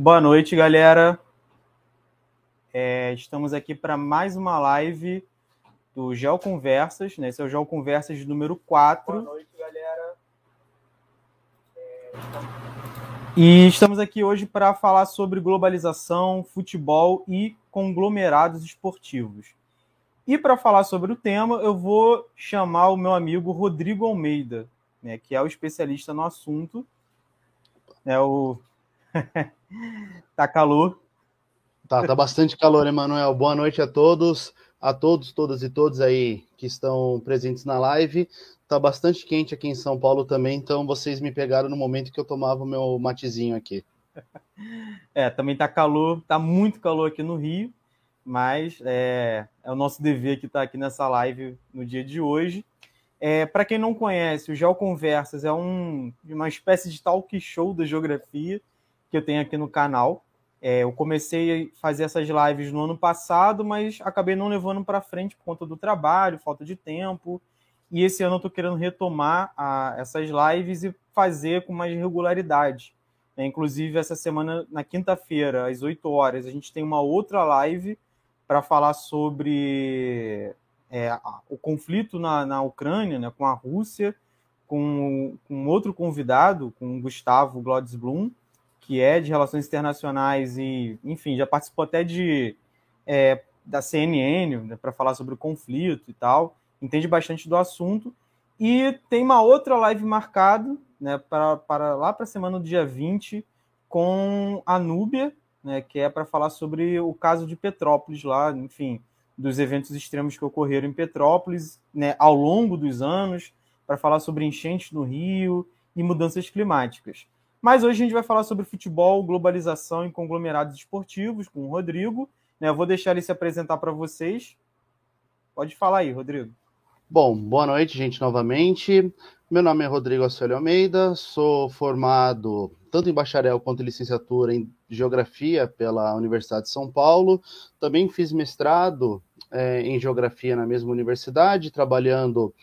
Boa noite, galera. É, estamos aqui para mais uma live do Geo Conversas, né? Esse é o Geo Conversas número 4. Boa noite, galera. É, e estamos aqui hoje para falar sobre globalização, futebol e conglomerados esportivos. E para falar sobre o tema, eu vou chamar o meu amigo Rodrigo Almeida, né, que é o especialista no assunto. É o tá calor. Tá, tá bastante calor, Emanuel. Boa noite a todos, a todos, todas e todos aí que estão presentes na live. Tá bastante quente aqui em São Paulo também, então vocês me pegaram no momento que eu tomava o meu matezinho aqui. É, também tá calor, tá muito calor aqui no Rio, mas é, é o nosso dever que está aqui nessa live no dia de hoje. É, Para quem não conhece, o Geoconversas é um, uma espécie de talk show da geografia que eu tenho aqui no canal. É, eu comecei a fazer essas lives no ano passado, mas acabei não levando para frente por conta do trabalho, falta de tempo. E esse ano eu estou querendo retomar a, essas lives e fazer com mais regularidade. É, inclusive, essa semana, na quinta-feira, às 8 horas, a gente tem uma outra live para falar sobre é, o conflito na, na Ucrânia, né, com a Rússia, com, com outro convidado, com o Gustavo Blodsblum, que é de relações internacionais e, enfim, já participou até de é, da CNN né, para falar sobre o conflito e tal, entende bastante do assunto. E tem uma outra live marcada né, para, lá para a semana do dia 20 com a Núbia, né, que é para falar sobre o caso de Petrópolis lá, enfim, dos eventos extremos que ocorreram em Petrópolis né, ao longo dos anos, para falar sobre enchentes no Rio e mudanças climáticas. Mas hoje a gente vai falar sobre futebol, globalização e conglomerados esportivos com o Rodrigo. Né, eu vou deixar ele se apresentar para vocês. Pode falar aí, Rodrigo. Bom, boa noite, gente, novamente. Meu nome é Rodrigo Assolio Almeida, sou formado tanto em bacharel quanto em licenciatura em Geografia pela Universidade de São Paulo. Também fiz mestrado é, em Geografia na mesma universidade, trabalhando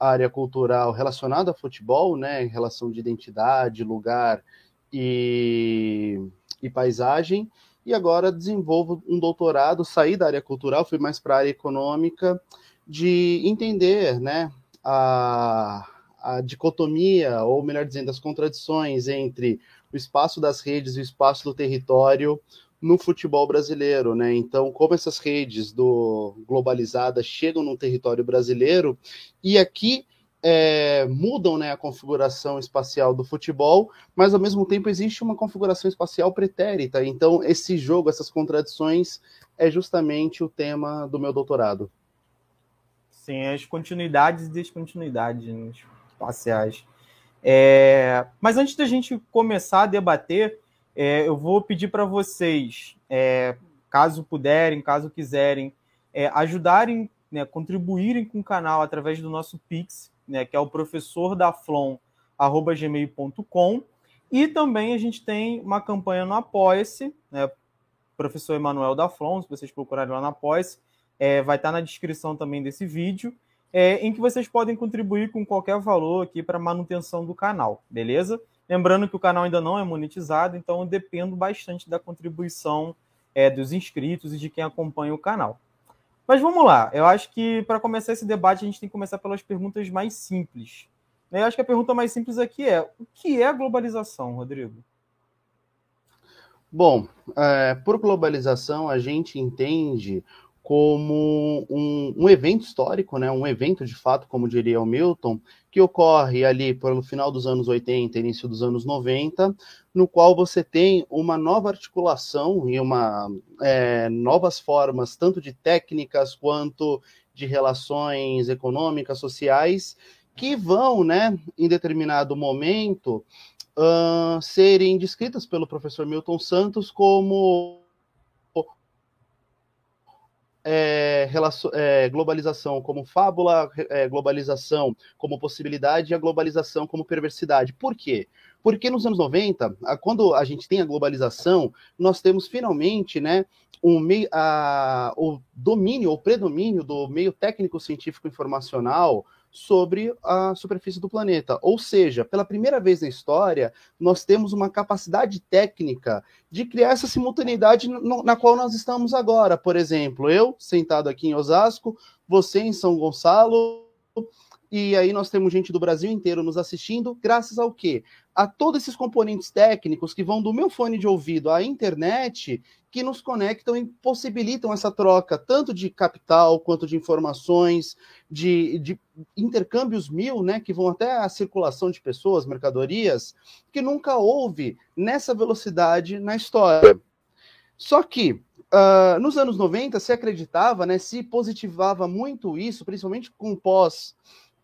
área cultural relacionada a futebol, né, em relação de identidade, lugar e, e paisagem. E agora desenvolvo um doutorado, saí da área cultural, fui mais para a área econômica, de entender né, a, a dicotomia, ou melhor dizendo, as contradições entre o espaço das redes e o espaço do território no futebol brasileiro, né? Então, como essas redes do globalizadas chegam no território brasileiro e aqui é, mudam né, a configuração espacial do futebol, mas ao mesmo tempo existe uma configuração espacial pretérita. Então, esse jogo, essas contradições, é justamente o tema do meu doutorado. Sim, as continuidades e descontinuidades espaciais. É... Mas antes da gente começar a debater, é, eu vou pedir para vocês, é, caso puderem, caso quiserem, é, ajudarem, né, contribuírem com o canal através do nosso Pix, né, que é o professor. E também a gente tem uma campanha no Apoia-se, né, professor Emanuel da Flon, se vocês procurarem lá no Apoia-se, é, vai estar na descrição também desse vídeo, é, em que vocês podem contribuir com qualquer valor aqui para manutenção do canal, beleza? Lembrando que o canal ainda não é monetizado, então eu dependo bastante da contribuição é, dos inscritos e de quem acompanha o canal. Mas vamos lá, eu acho que para começar esse debate a gente tem que começar pelas perguntas mais simples. Eu acho que a pergunta mais simples aqui é: o que é globalização, Rodrigo? Bom, é, por globalização a gente entende como um, um, evento histórico, né, um evento de fato, como diria o Milton, que ocorre ali pelo final dos anos 80, início dos anos 90, no qual você tem uma nova articulação e uma é, novas formas, tanto de técnicas quanto de relações econômicas, sociais, que vão, né, em determinado momento, uh, serem descritas pelo professor Milton Santos como é, é, globalização como fábula, é, globalização como possibilidade e a globalização como perversidade. Por quê? Porque nos anos 90, quando a gente tem a globalização, nós temos finalmente né, um meio, a, o domínio, o predomínio do meio técnico científico informacional sobre a superfície do planeta. Ou seja, pela primeira vez na história, nós temos uma capacidade técnica de criar essa simultaneidade na qual nós estamos agora. Por exemplo, eu sentado aqui em Osasco, você em São Gonçalo, e aí nós temos gente do Brasil inteiro nos assistindo, graças ao quê? A todos esses componentes técnicos que vão do meu fone de ouvido à internet, que nos conectam e possibilitam essa troca, tanto de capital quanto de informações, de, de intercâmbios mil, né, que vão até a circulação de pessoas, mercadorias, que nunca houve nessa velocidade na história. Só que uh, nos anos 90 se acreditava, né, se positivava muito isso, principalmente com pós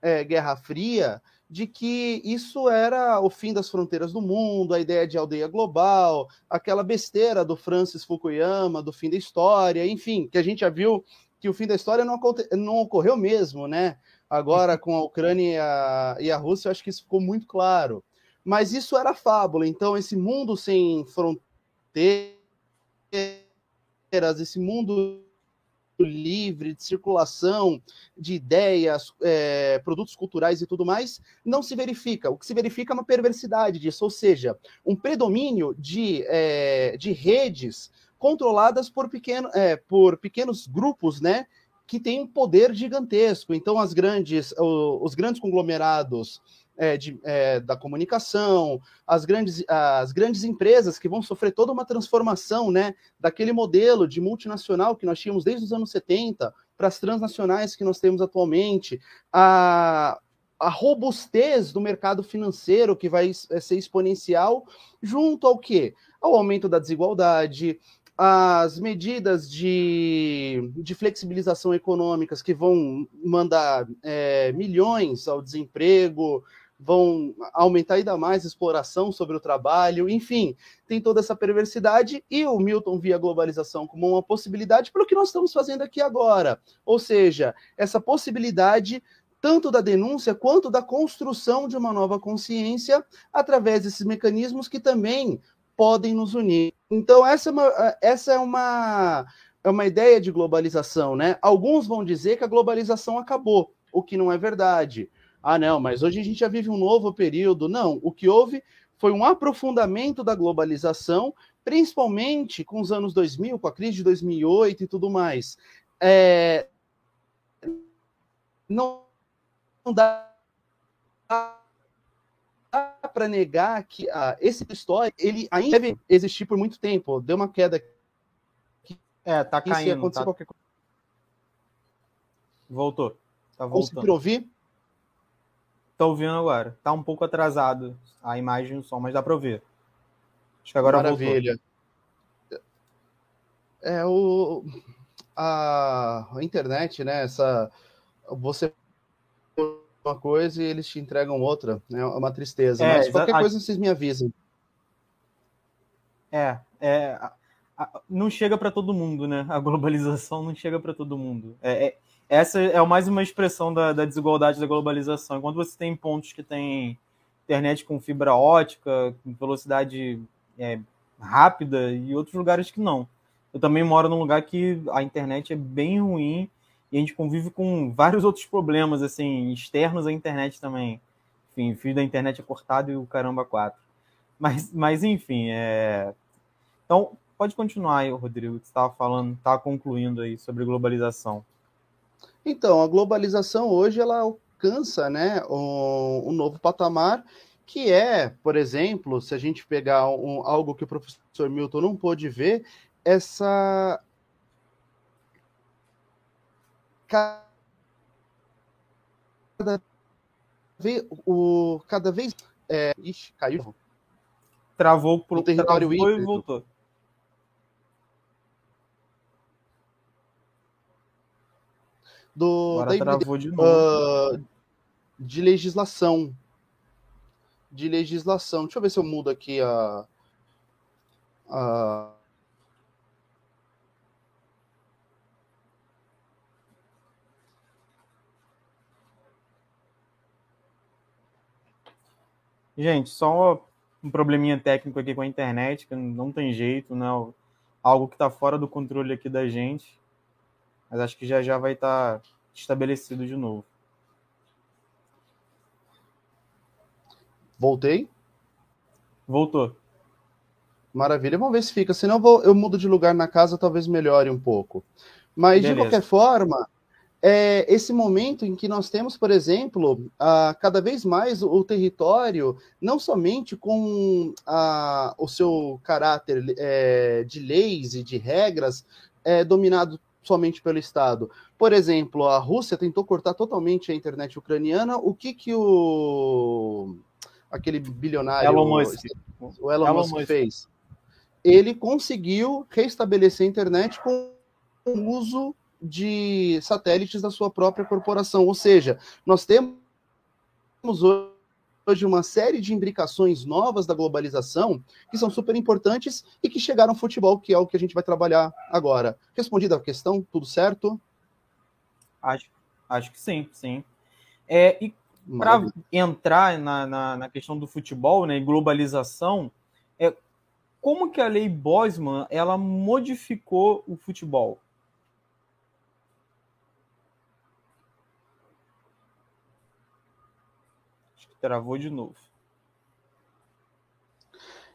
é, Guerra Fria, de que isso era o fim das fronteiras do mundo, a ideia de aldeia global, aquela besteira do Francis Fukuyama, do fim da história, enfim, que a gente já viu que o fim da história não, não ocorreu mesmo, né? Agora, com a Ucrânia e a, e a Rússia, eu acho que isso ficou muito claro. Mas isso era fábula, então esse mundo sem fronteiras, esse mundo livre, de circulação de ideias, é, produtos culturais e tudo mais, não se verifica. O que se verifica é uma perversidade disso, ou seja, um predomínio de, é, de redes controladas por, pequeno, é, por pequenos grupos, né? Que têm um poder gigantesco. Então, as grandes, os grandes conglomerados é, de, é, da comunicação, as grandes, as grandes empresas que vão sofrer toda uma transformação né, daquele modelo de multinacional que nós tínhamos desde os anos 70 para as transnacionais que nós temos atualmente, a, a robustez do mercado financeiro que vai é, ser exponencial, junto ao quê? Ao aumento da desigualdade, as medidas de, de flexibilização econômicas que vão mandar é, milhões ao desemprego, vão aumentar ainda mais a exploração sobre o trabalho, enfim, tem toda essa perversidade e o Milton via a globalização como uma possibilidade para o que nós estamos fazendo aqui agora. Ou seja, essa possibilidade tanto da denúncia quanto da construção de uma nova consciência através desses mecanismos que também podem nos unir. Então, essa é uma, essa é uma, é uma ideia de globalização, né? Alguns vão dizer que a globalização acabou, o que não é verdade. Ah, não, mas hoje a gente já vive um novo período. Não, o que houve foi um aprofundamento da globalização, principalmente com os anos 2000, com a crise de 2008 e tudo mais. É... Não, dá para negar que ah, esse história ele ainda deve existir por muito tempo. Deu uma queda. É, tá caindo. Tá... Qualquer... Voltou. Tá voltando. Conseguiu ouvir? Tá ouvindo agora. Tá um pouco atrasado a imagem e o som, mas dá para ouvir. Acho que agora Maravilha. Voltou. É o a, a internet, né? Essa você uma coisa e eles te entregam outra, né? É uma tristeza. É, mas qualquer a... coisa vocês me avisam. É, é a, a, não chega para todo mundo, né? A globalização não chega para todo mundo. É, é, essa é mais uma expressão da, da, desigualdade da globalização. Enquanto você tem pontos que tem internet com fibra ótica, com velocidade é, rápida, e outros lugares que não. Eu também moro num lugar que a internet é bem ruim e a gente convive com vários outros problemas, assim, externos à internet também. Enfim, o fio da internet é cortado e o caramba quatro. Mas, mas enfim, é... Então, pode continuar aí, Rodrigo, que estava falando, estava concluindo aí sobre globalização. Então, a globalização hoje ela alcança né, um, um novo patamar que é, por exemplo, se a gente pegar um, algo que o professor Milton não pôde ver, essa cada vez o cada vez é, ixi, caiu. Travou pro território travou e voltou do Agora da, de, novo. Uh, de legislação. De legislação. Deixa eu ver se eu mudo aqui a. a... Gente, só um probleminha técnico aqui com a internet, que não tem jeito, né? Algo que está fora do controle aqui da gente. Mas acho que já já vai estar tá estabelecido de novo. Voltei? Voltou. Maravilha, vamos ver se fica. Senão eu, vou, eu mudo de lugar na casa, talvez melhore um pouco. Mas, Beleza. de qualquer forma, é esse momento em que nós temos, por exemplo, a, cada vez mais o, território, não somente com a, o seu caráter é, de leis e de regras, é, dominado somente pelo Estado. Por exemplo, a Rússia tentou cortar totalmente a internet ucraniana. O que que o aquele bilionário Elon Musk. o Elon, Elon Musk, Musk fez? ele conseguiu restabelecer a internet com o uso de satélites da sua própria corporação. Ou seja, nós temos hoje uma série de imbricações novas da globalização que são super importantes e que chegaram ao futebol, que é o que a gente vai trabalhar agora. Respondida a questão, tudo certo? Acho, acho que sim, sim. É, e para entrar na, na, na, questão do futebol né, e globalização, é, como que a lei Bosman ela modificou o futebol? Acho que travou de novo.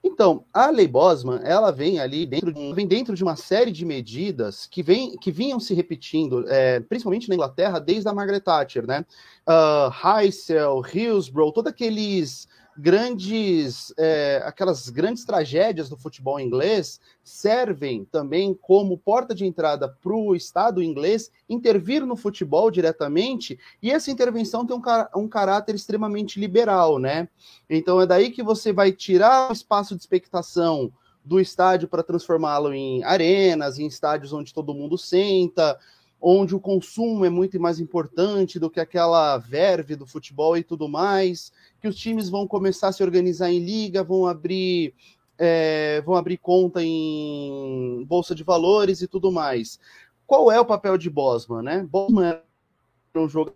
Então, a lei Bosman, ela vem ali dentro de, vem dentro de uma série de medidas que, vem, que vinham se repetindo, é, principalmente na Inglaterra, desde a Margaret Thatcher, né? Uh, Heysel, Hillsborough, todos aqueles grandes, é, aquelas grandes tragédias do futebol inglês servem também como porta de entrada para o Estado inglês intervir no futebol diretamente, e essa intervenção tem um, um caráter extremamente liberal, né? Então é daí que você vai tirar o espaço de expectação do estádio para transformá-lo em arenas, em estádios onde todo mundo senta, onde o consumo é muito mais importante do que aquela verve do futebol e tudo mais, que os times vão começar a se organizar em liga, vão abrir é, vão abrir conta em bolsa de valores e tudo mais. Qual é o papel de Bosman, né? Bosman era um jogador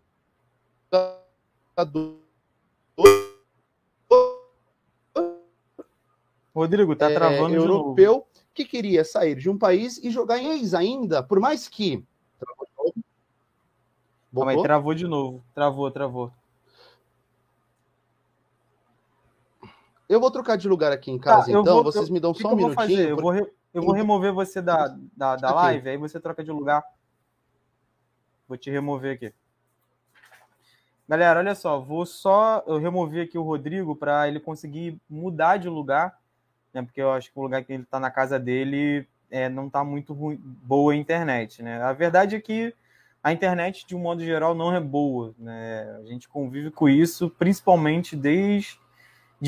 Rodrigo, tá é, travando é, europeu que queria sair de um país e jogar em ex ainda, por mais que Calma aí, travou de novo. Travou, travou. Eu vou trocar de lugar aqui em casa, tá, então. Vou, Vocês eu, me dão só um minutinho. Eu vou, eu, eu vou remover você da, da, da live, aí você troca de lugar. Vou te remover aqui. Galera, olha só, vou só eu remover aqui o Rodrigo para ele conseguir mudar de lugar, né? Porque eu acho que o lugar que ele está na casa dele é, não está muito ruim, boa a internet, né? A verdade é que a internet, de um modo geral, não é boa. Né? A gente convive com isso, principalmente desde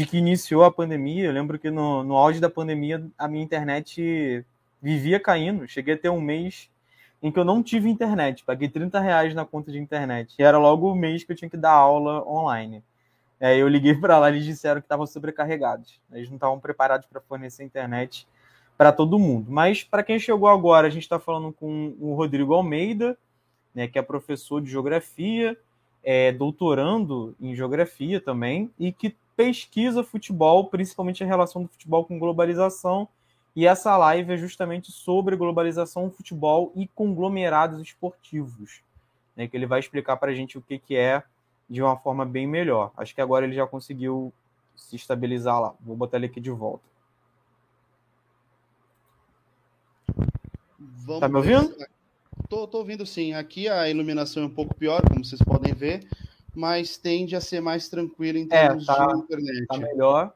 que iniciou a pandemia. Eu lembro que no, no auge da pandemia, a minha internet vivia caindo. Cheguei a ter um mês em que eu não tive internet. Paguei 30 reais na conta de internet. E era logo o mês que eu tinha que dar aula online. Aí eu liguei para lá eles disseram que estavam sobrecarregados. Eles não estavam preparados para fornecer internet para todo mundo. Mas para quem chegou agora, a gente está falando com o Rodrigo Almeida, né, que é professor de geografia, é doutorando em geografia também, e que pesquisa futebol, principalmente a relação do futebol com globalização. E essa live é justamente sobre globalização, futebol e conglomerados esportivos, né, que ele vai explicar para a gente o que, que é de uma forma bem melhor. Acho que agora ele já conseguiu se estabilizar lá. Vou botar ele aqui de volta. Vamos tá me ouvindo? Tô, tô ouvindo sim. Aqui a iluminação é um pouco pior, como vocês podem ver, mas tende a ser mais tranquilo em é, termos é, tá, de internet. Tá melhor.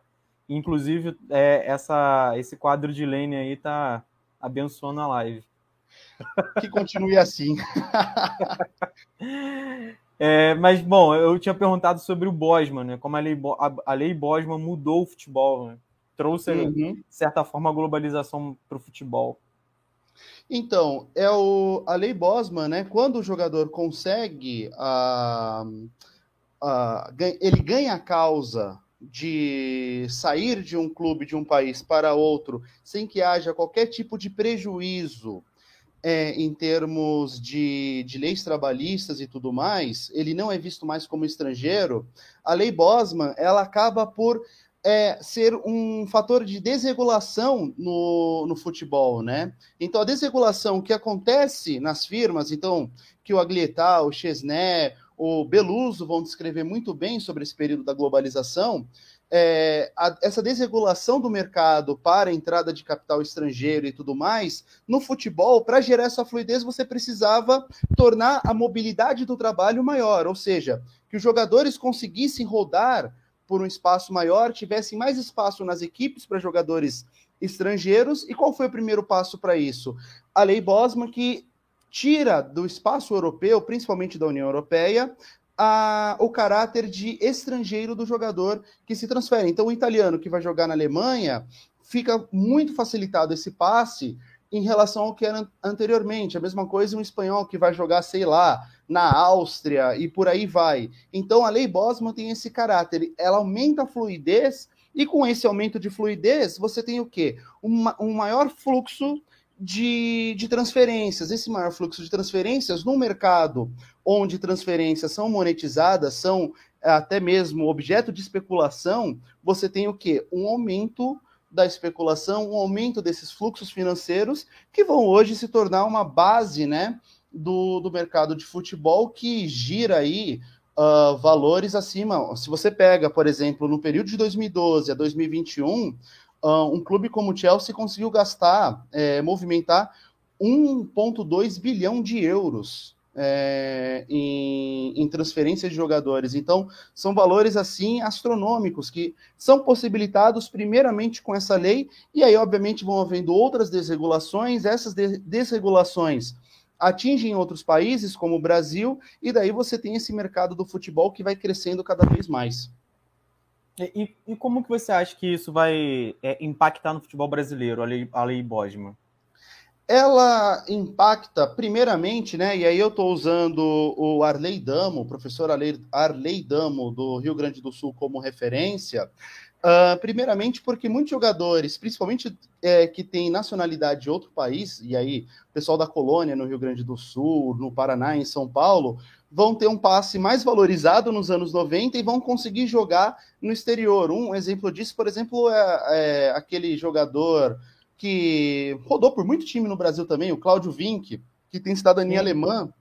Inclusive, é, essa, esse quadro de lane aí tá abençoando a live. Que continue assim. é, mas, bom, eu tinha perguntado sobre o Bosman, né? Como a lei, a, a lei Bosman mudou o futebol, né? Trouxe, uhum. de certa forma, a globalização para o futebol. Então, é o, a lei Bosman, né? Quando o jogador consegue, a, a, ele ganha a causa de sair de um clube, de um país para outro, sem que haja qualquer tipo de prejuízo é, em termos de, de leis trabalhistas e tudo mais, ele não é visto mais como estrangeiro, a lei Bosman, ela acaba por é, ser um fator de desregulação no, no futebol, né? Então, a desregulação que acontece nas firmas, então, que o Aglietá, o Chesné, o Beluso vão descrever muito bem sobre esse período da globalização, é, a, essa desregulação do mercado para a entrada de capital estrangeiro e tudo mais, no futebol, para gerar essa fluidez, você precisava tornar a mobilidade do trabalho maior, ou seja, que os jogadores conseguissem rodar por um espaço maior, tivessem mais espaço nas equipes para jogadores estrangeiros. E qual foi o primeiro passo para isso? A Lei Bosman, que tira do espaço europeu, principalmente da União Europeia, a, o caráter de estrangeiro do jogador que se transfere. Então, o italiano que vai jogar na Alemanha fica muito facilitado esse passe em relação ao que era anteriormente. A mesma coisa um espanhol que vai jogar, sei lá, na Áustria e por aí vai. Então, a lei Bosman tem esse caráter, ela aumenta a fluidez e com esse aumento de fluidez, você tem o quê? Um maior fluxo de, de transferências. Esse maior fluxo de transferências no mercado onde transferências são monetizadas, são é, até mesmo objeto de especulação, você tem o quê? Um aumento da especulação, um aumento desses fluxos financeiros que vão hoje se tornar uma base, né, do, do mercado de futebol que gira aí uh, valores acima. Se você pega, por exemplo, no período de 2012 a 2021, uh, um clube como o Chelsea conseguiu gastar, é, movimentar 1,2 bilhão de euros é, em, em transferências de jogadores. Então, são valores assim astronômicos que são possibilitados primeiramente com essa lei, e aí, obviamente, vão havendo outras desregulações, essas de desregulações atingem outros países, como o Brasil, e daí você tem esse mercado do futebol que vai crescendo cada vez mais. E, e como que você acha que isso vai é, impactar no futebol brasileiro, a lei, a lei Bosman? Ela impacta, primeiramente, né? E aí eu estou usando o Arley Damo, o professor Arley Damo, do Rio Grande do Sul, como referência. Uh, primeiramente, porque muitos jogadores, principalmente é, que têm nacionalidade de outro país, e aí o pessoal da colônia no Rio Grande do Sul, no Paraná, em São Paulo, vão ter um passe mais valorizado nos anos 90 e vão conseguir jogar no exterior. Um exemplo disso, por exemplo, é, é aquele jogador que rodou por muito time no Brasil também, o Cláudio Vinck, que tem cidadania Sim. alemã.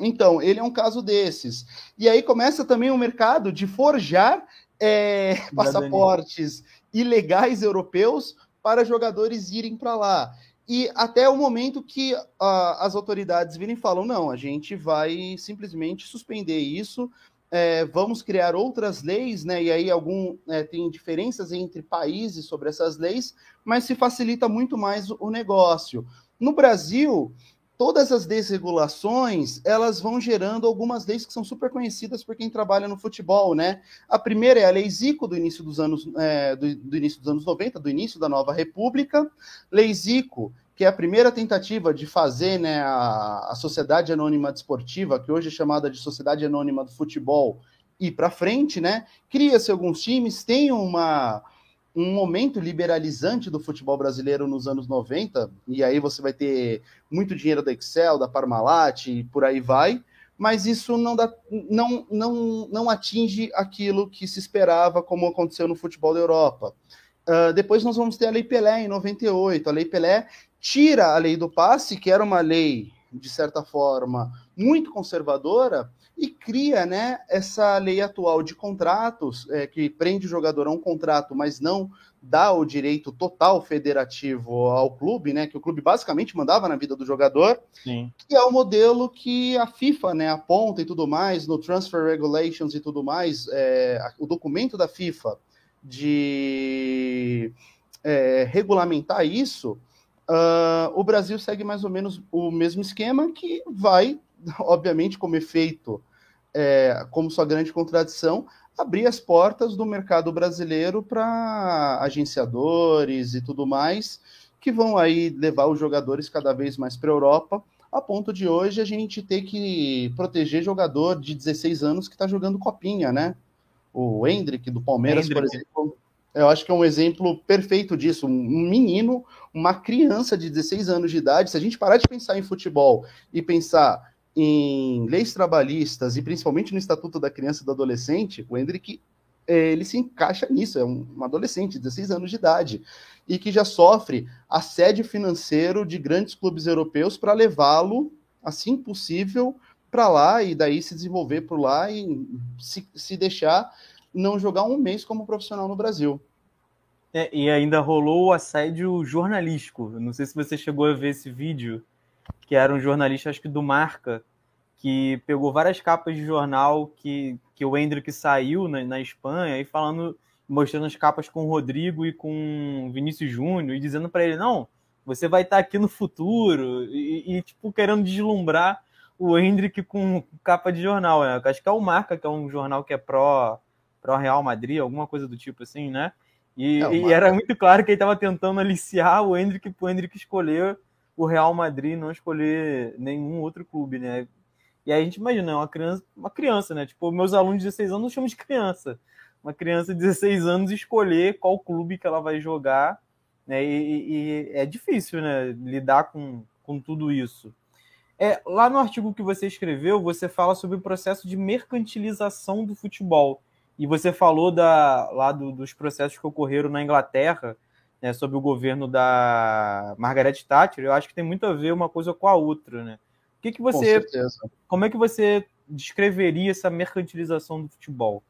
Então, ele é um caso desses. E aí começa também o mercado de forjar é, passaportes ilegais europeus para jogadores irem para lá. E até o momento que uh, as autoridades virem e falam: não, a gente vai simplesmente suspender isso, é, vamos criar outras leis, né? E aí algum é, tem diferenças entre países sobre essas leis, mas se facilita muito mais o negócio. No Brasil, todas as desregulações elas vão gerando algumas leis que são super conhecidas por quem trabalha no futebol, né? A primeira é a Lei Zico do início dos anos é, do, do, início dos anos 90, do início da nova República. Lei Zico, que é a primeira tentativa de fazer né, a, a Sociedade Anônima Desportiva, que hoje é chamada de Sociedade Anônima do Futebol, ir para frente, né? Cria-se alguns times, tem uma um momento liberalizante do futebol brasileiro nos anos 90, e aí você vai ter muito dinheiro da Excel, da Parmalat e por aí vai, mas isso não, dá, não, não, não atinge aquilo que se esperava, como aconteceu no futebol da Europa. Uh, depois nós vamos ter a Lei Pelé em 98. A Lei Pelé tira a lei do passe, que era uma lei, de certa forma, muito conservadora, e cria né, essa lei atual de contratos, é, que prende o jogador a um contrato, mas não dá o direito total federativo ao clube, né, que o clube basicamente mandava na vida do jogador, Sim. que é o modelo que a FIFA né, aponta e tudo mais, no Transfer Regulations e tudo mais, é, o documento da FIFA de é, regulamentar isso, uh, o Brasil segue mais ou menos o mesmo esquema que vai obviamente, como efeito, é, como sua grande contradição, abrir as portas do mercado brasileiro para agenciadores e tudo mais, que vão aí levar os jogadores cada vez mais para a Europa, a ponto de hoje a gente ter que proteger jogador de 16 anos que está jogando copinha, né? O Hendrick do Palmeiras, Hendrick. por exemplo, eu acho que é um exemplo perfeito disso. Um menino, uma criança de 16 anos de idade, se a gente parar de pensar em futebol e pensar em leis trabalhistas e principalmente no Estatuto da Criança e do Adolescente, o Hendrick é, ele se encaixa nisso, é um, um adolescente, 16 anos de idade, e que já sofre assédio financeiro de grandes clubes europeus para levá-lo, assim possível, para lá e daí se desenvolver por lá e se, se deixar não jogar um mês como profissional no Brasil. É, e ainda rolou o assédio jornalístico. Não sei se você chegou a ver esse vídeo, que era um jornalista, acho que do Marca, que pegou várias capas de jornal que, que o Hendrick saiu na, na Espanha e falando, mostrando as capas com o Rodrigo e com o Vinícius Júnior e dizendo para ele, não, você vai estar aqui no futuro e, e, tipo, querendo deslumbrar o Hendrick com capa de jornal, né? Acho que é o Marca, que é um jornal que é pró, pró Real Madrid, alguma coisa do tipo assim, né? E, é, e era muito claro que ele estava tentando aliciar o Hendrick para o Hendrick escolher o Real Madrid, não escolher nenhum outro clube, né? E aí a gente imagina, é uma criança, uma criança, né? Tipo, meus alunos de 16 anos chamam de criança. Uma criança de 16 anos escolher qual clube que ela vai jogar, né? E, e é difícil, né? Lidar com, com tudo isso. É, lá no artigo que você escreveu, você fala sobre o processo de mercantilização do futebol. E você falou da, lá do, dos processos que ocorreram na Inglaterra, né, sob o governo da Margaret Thatcher. Eu acho que tem muito a ver uma coisa com a outra, né? que, que você. Com como é que você descreveria essa mercantilização do futebol?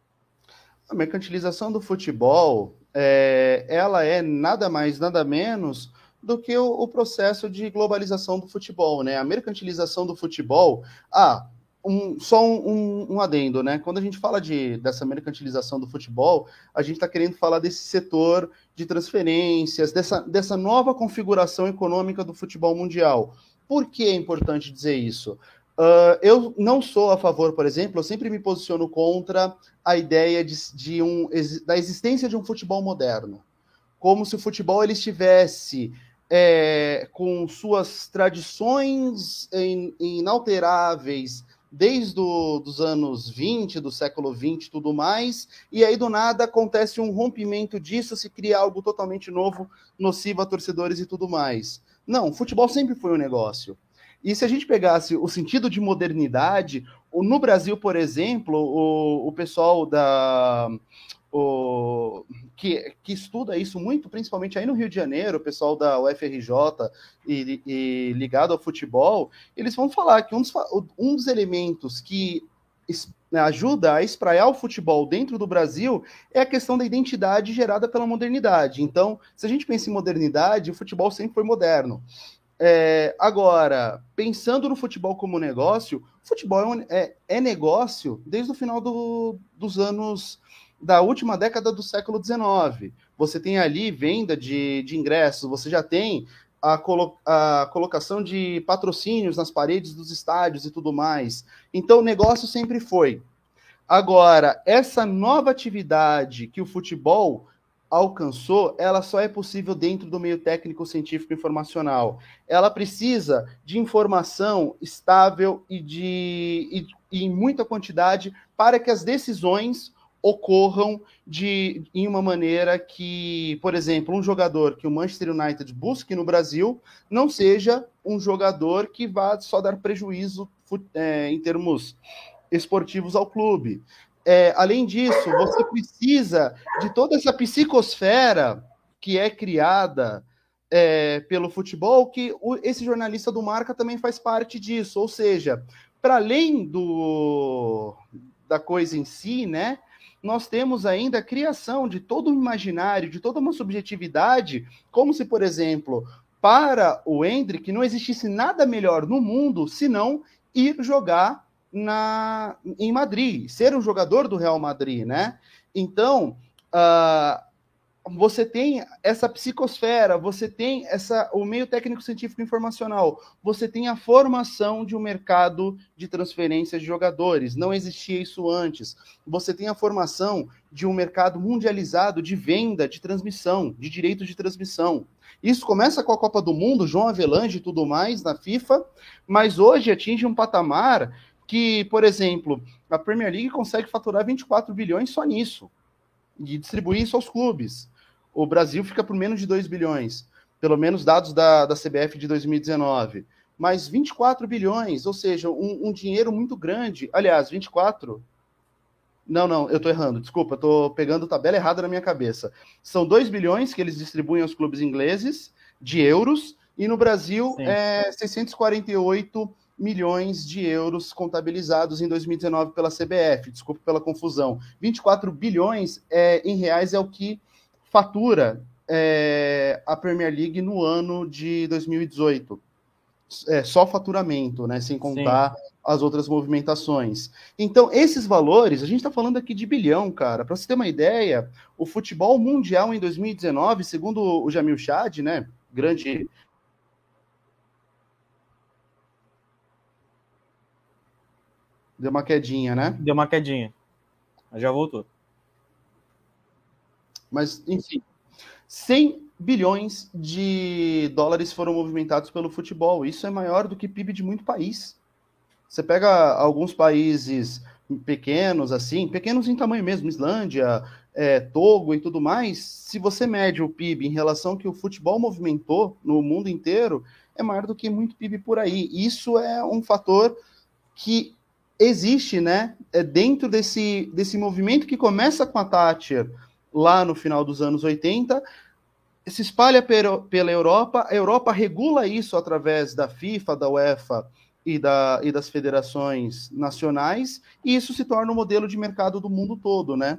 A mercantilização do futebol, é, ela é nada mais, nada menos do que o, o, processo de globalização do futebol, né? A mercantilização do futebol. Ah, um, só um, um, adendo, né? Quando a gente fala de, dessa mercantilização do futebol, a gente está querendo falar desse setor de transferências, dessa, dessa nova configuração econômica do futebol mundial. Por que é importante dizer isso? Uh, eu não sou a favor, por exemplo, eu sempre me posiciono contra a ideia de, de um, da existência de um futebol moderno. Como se o futebol ele estivesse é, com suas tradições inalteráveis desde os anos 20, do século 20 e tudo mais, e aí do nada acontece um rompimento disso, se cria algo totalmente novo, nocivo a torcedores e tudo mais. Não, futebol sempre foi um negócio. E se a gente pegasse o sentido de modernidade, no Brasil, por exemplo, o, o pessoal da. O, que, que estuda isso muito, principalmente aí no Rio de Janeiro, o pessoal da UFRJ e, e ligado ao futebol, eles vão falar que um dos, um dos elementos que ajuda a espraiar o futebol dentro do Brasil é a questão da identidade gerada pela modernidade. Então, se a gente pensa em modernidade, o futebol sempre foi moderno. É, agora, pensando no futebol como negócio, futebol é, é, é negócio desde o final do, dos anos da última década do século XIX. Você tem ali venda de, de ingressos, você já tem a, colo a colocação de patrocínios nas paredes dos estádios e tudo mais. Então, o negócio sempre foi. Agora, essa nova atividade que o futebol alcançou, ela só é possível dentro do meio técnico científico informacional. Ela precisa de informação estável e de e, e em muita quantidade para que as decisões ocorram de em uma maneira que, por exemplo, um jogador que o Manchester United busque no Brasil não seja um jogador que vá só dar prejuízo é, em termos esportivos ao clube. É, além disso, você precisa de toda essa psicosfera que é criada é, pelo futebol, que o, esse jornalista do Marca também faz parte disso. Ou seja, para além do, da coisa em si, né? Nós temos ainda a criação de todo um imaginário, de toda uma subjetividade, como se, por exemplo, para o Hendrick não existisse nada melhor no mundo senão ir jogar na, em Madrid, ser um jogador do Real Madrid, né? Então, uh, você tem essa psicosfera, você tem essa o meio técnico científico informacional, você tem a formação de um mercado de transferência de jogadores, não existia isso antes. Você tem a formação de um mercado mundializado de venda, de transmissão, de direitos de transmissão. Isso começa com a Copa do Mundo, João Avelange e tudo mais na FIFA, mas hoje atinge um patamar que, por exemplo, a Premier League consegue faturar 24 bilhões só nisso e distribuir isso aos clubes o Brasil fica por menos de 2 bilhões, pelo menos dados da, da CBF de 2019. Mas 24 bilhões, ou seja, um, um dinheiro muito grande. Aliás, 24. Não, não, eu estou errando, desculpa, estou pegando tabela errada na minha cabeça. São 2 bilhões que eles distribuem aos clubes ingleses de euros, e no Brasil Sim. é 648 milhões de euros contabilizados em 2019 pela CBF. Desculpe pela confusão. 24 bilhões é, em reais é o que fatura é, a Premier League no ano de 2018. É, só faturamento, né? Sem contar Sim. as outras movimentações. Então, esses valores, a gente está falando aqui de bilhão, cara. Para você ter uma ideia, o futebol mundial em 2019, segundo o Jamil Chad, né? Grande Deu uma quedinha, né? Deu uma quedinha. Já voltou. Mas, enfim, 100 bilhões de dólares foram movimentados pelo futebol. Isso é maior do que PIB de muito país. Você pega alguns países pequenos, assim, pequenos em tamanho mesmo, Islândia, é, Togo e tudo mais, se você mede o PIB em relação ao que o futebol movimentou no mundo inteiro, é maior do que muito PIB por aí. Isso é um fator que existe, né, é dentro desse, desse movimento que começa com a Thatcher lá no final dos anos 80, se espalha pela Europa, a Europa regula isso através da FIFA, da UEFA e, da, e das federações nacionais, e isso se torna um modelo de mercado do mundo todo, né?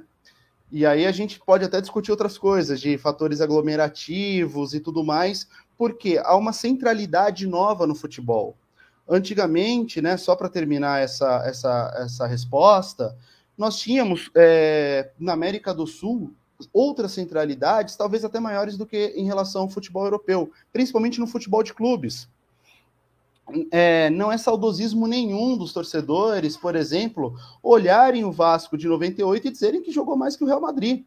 E aí a gente pode até discutir outras coisas, de fatores aglomerativos e tudo mais, porque há uma centralidade nova no futebol. Antigamente, né, só para terminar essa, essa, essa resposta, nós tínhamos é, na América do Sul outras centralidades, talvez até maiores do que em relação ao futebol europeu, principalmente no futebol de clubes. É, não é saudosismo nenhum dos torcedores, por exemplo, olharem o Vasco de 98 e dizerem que jogou mais que o Real Madrid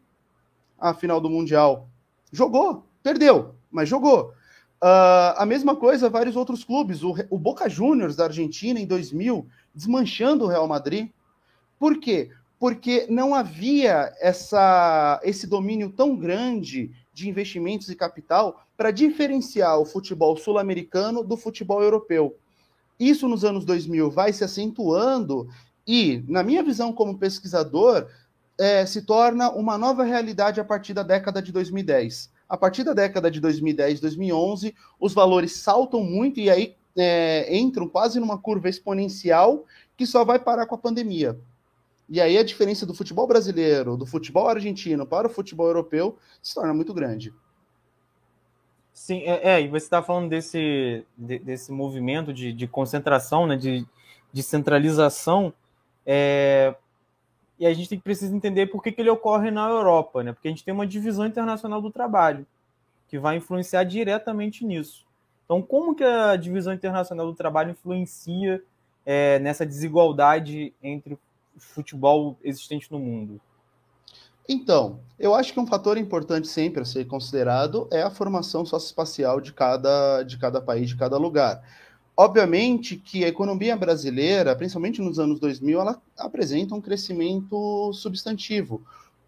a final do Mundial. Jogou, perdeu, mas jogou. Uh, a mesma coisa, vários outros clubes. O, o, Boca Juniors da Argentina, em 2000, desmanchando o Real Madrid. Por quê? Porque não havia essa, esse domínio tão grande de investimentos e capital para diferenciar o futebol sul-americano do futebol europeu. Isso nos anos 2000 vai se acentuando e, na minha visão como pesquisador, é, se torna uma nova realidade a partir da década de 2010 a partir da década de 2010, 2011, os valores saltam muito e aí é, entram quase numa curva exponencial que só vai parar com a pandemia. E aí a diferença do futebol brasileiro, do futebol argentino para o futebol europeu se torna muito grande. Sim, é, é e você está falando desse, de, desse movimento de, de concentração, né, de, de centralização. É, e a gente tem precisa entender por que, que ele ocorre na Europa, né? Porque a gente tem uma divisão internacional do trabalho que vai influenciar diretamente nisso. Então, como que a divisão internacional do trabalho influencia é, nessa desigualdade entre futebol existente no mundo? Então, eu acho que um fator importante sempre a ser considerado é a formação socioespacial de cada, de cada país, de cada lugar. Obviamente que a economia brasileira, principalmente nos anos 2000, ela apresenta um crescimento substantivo.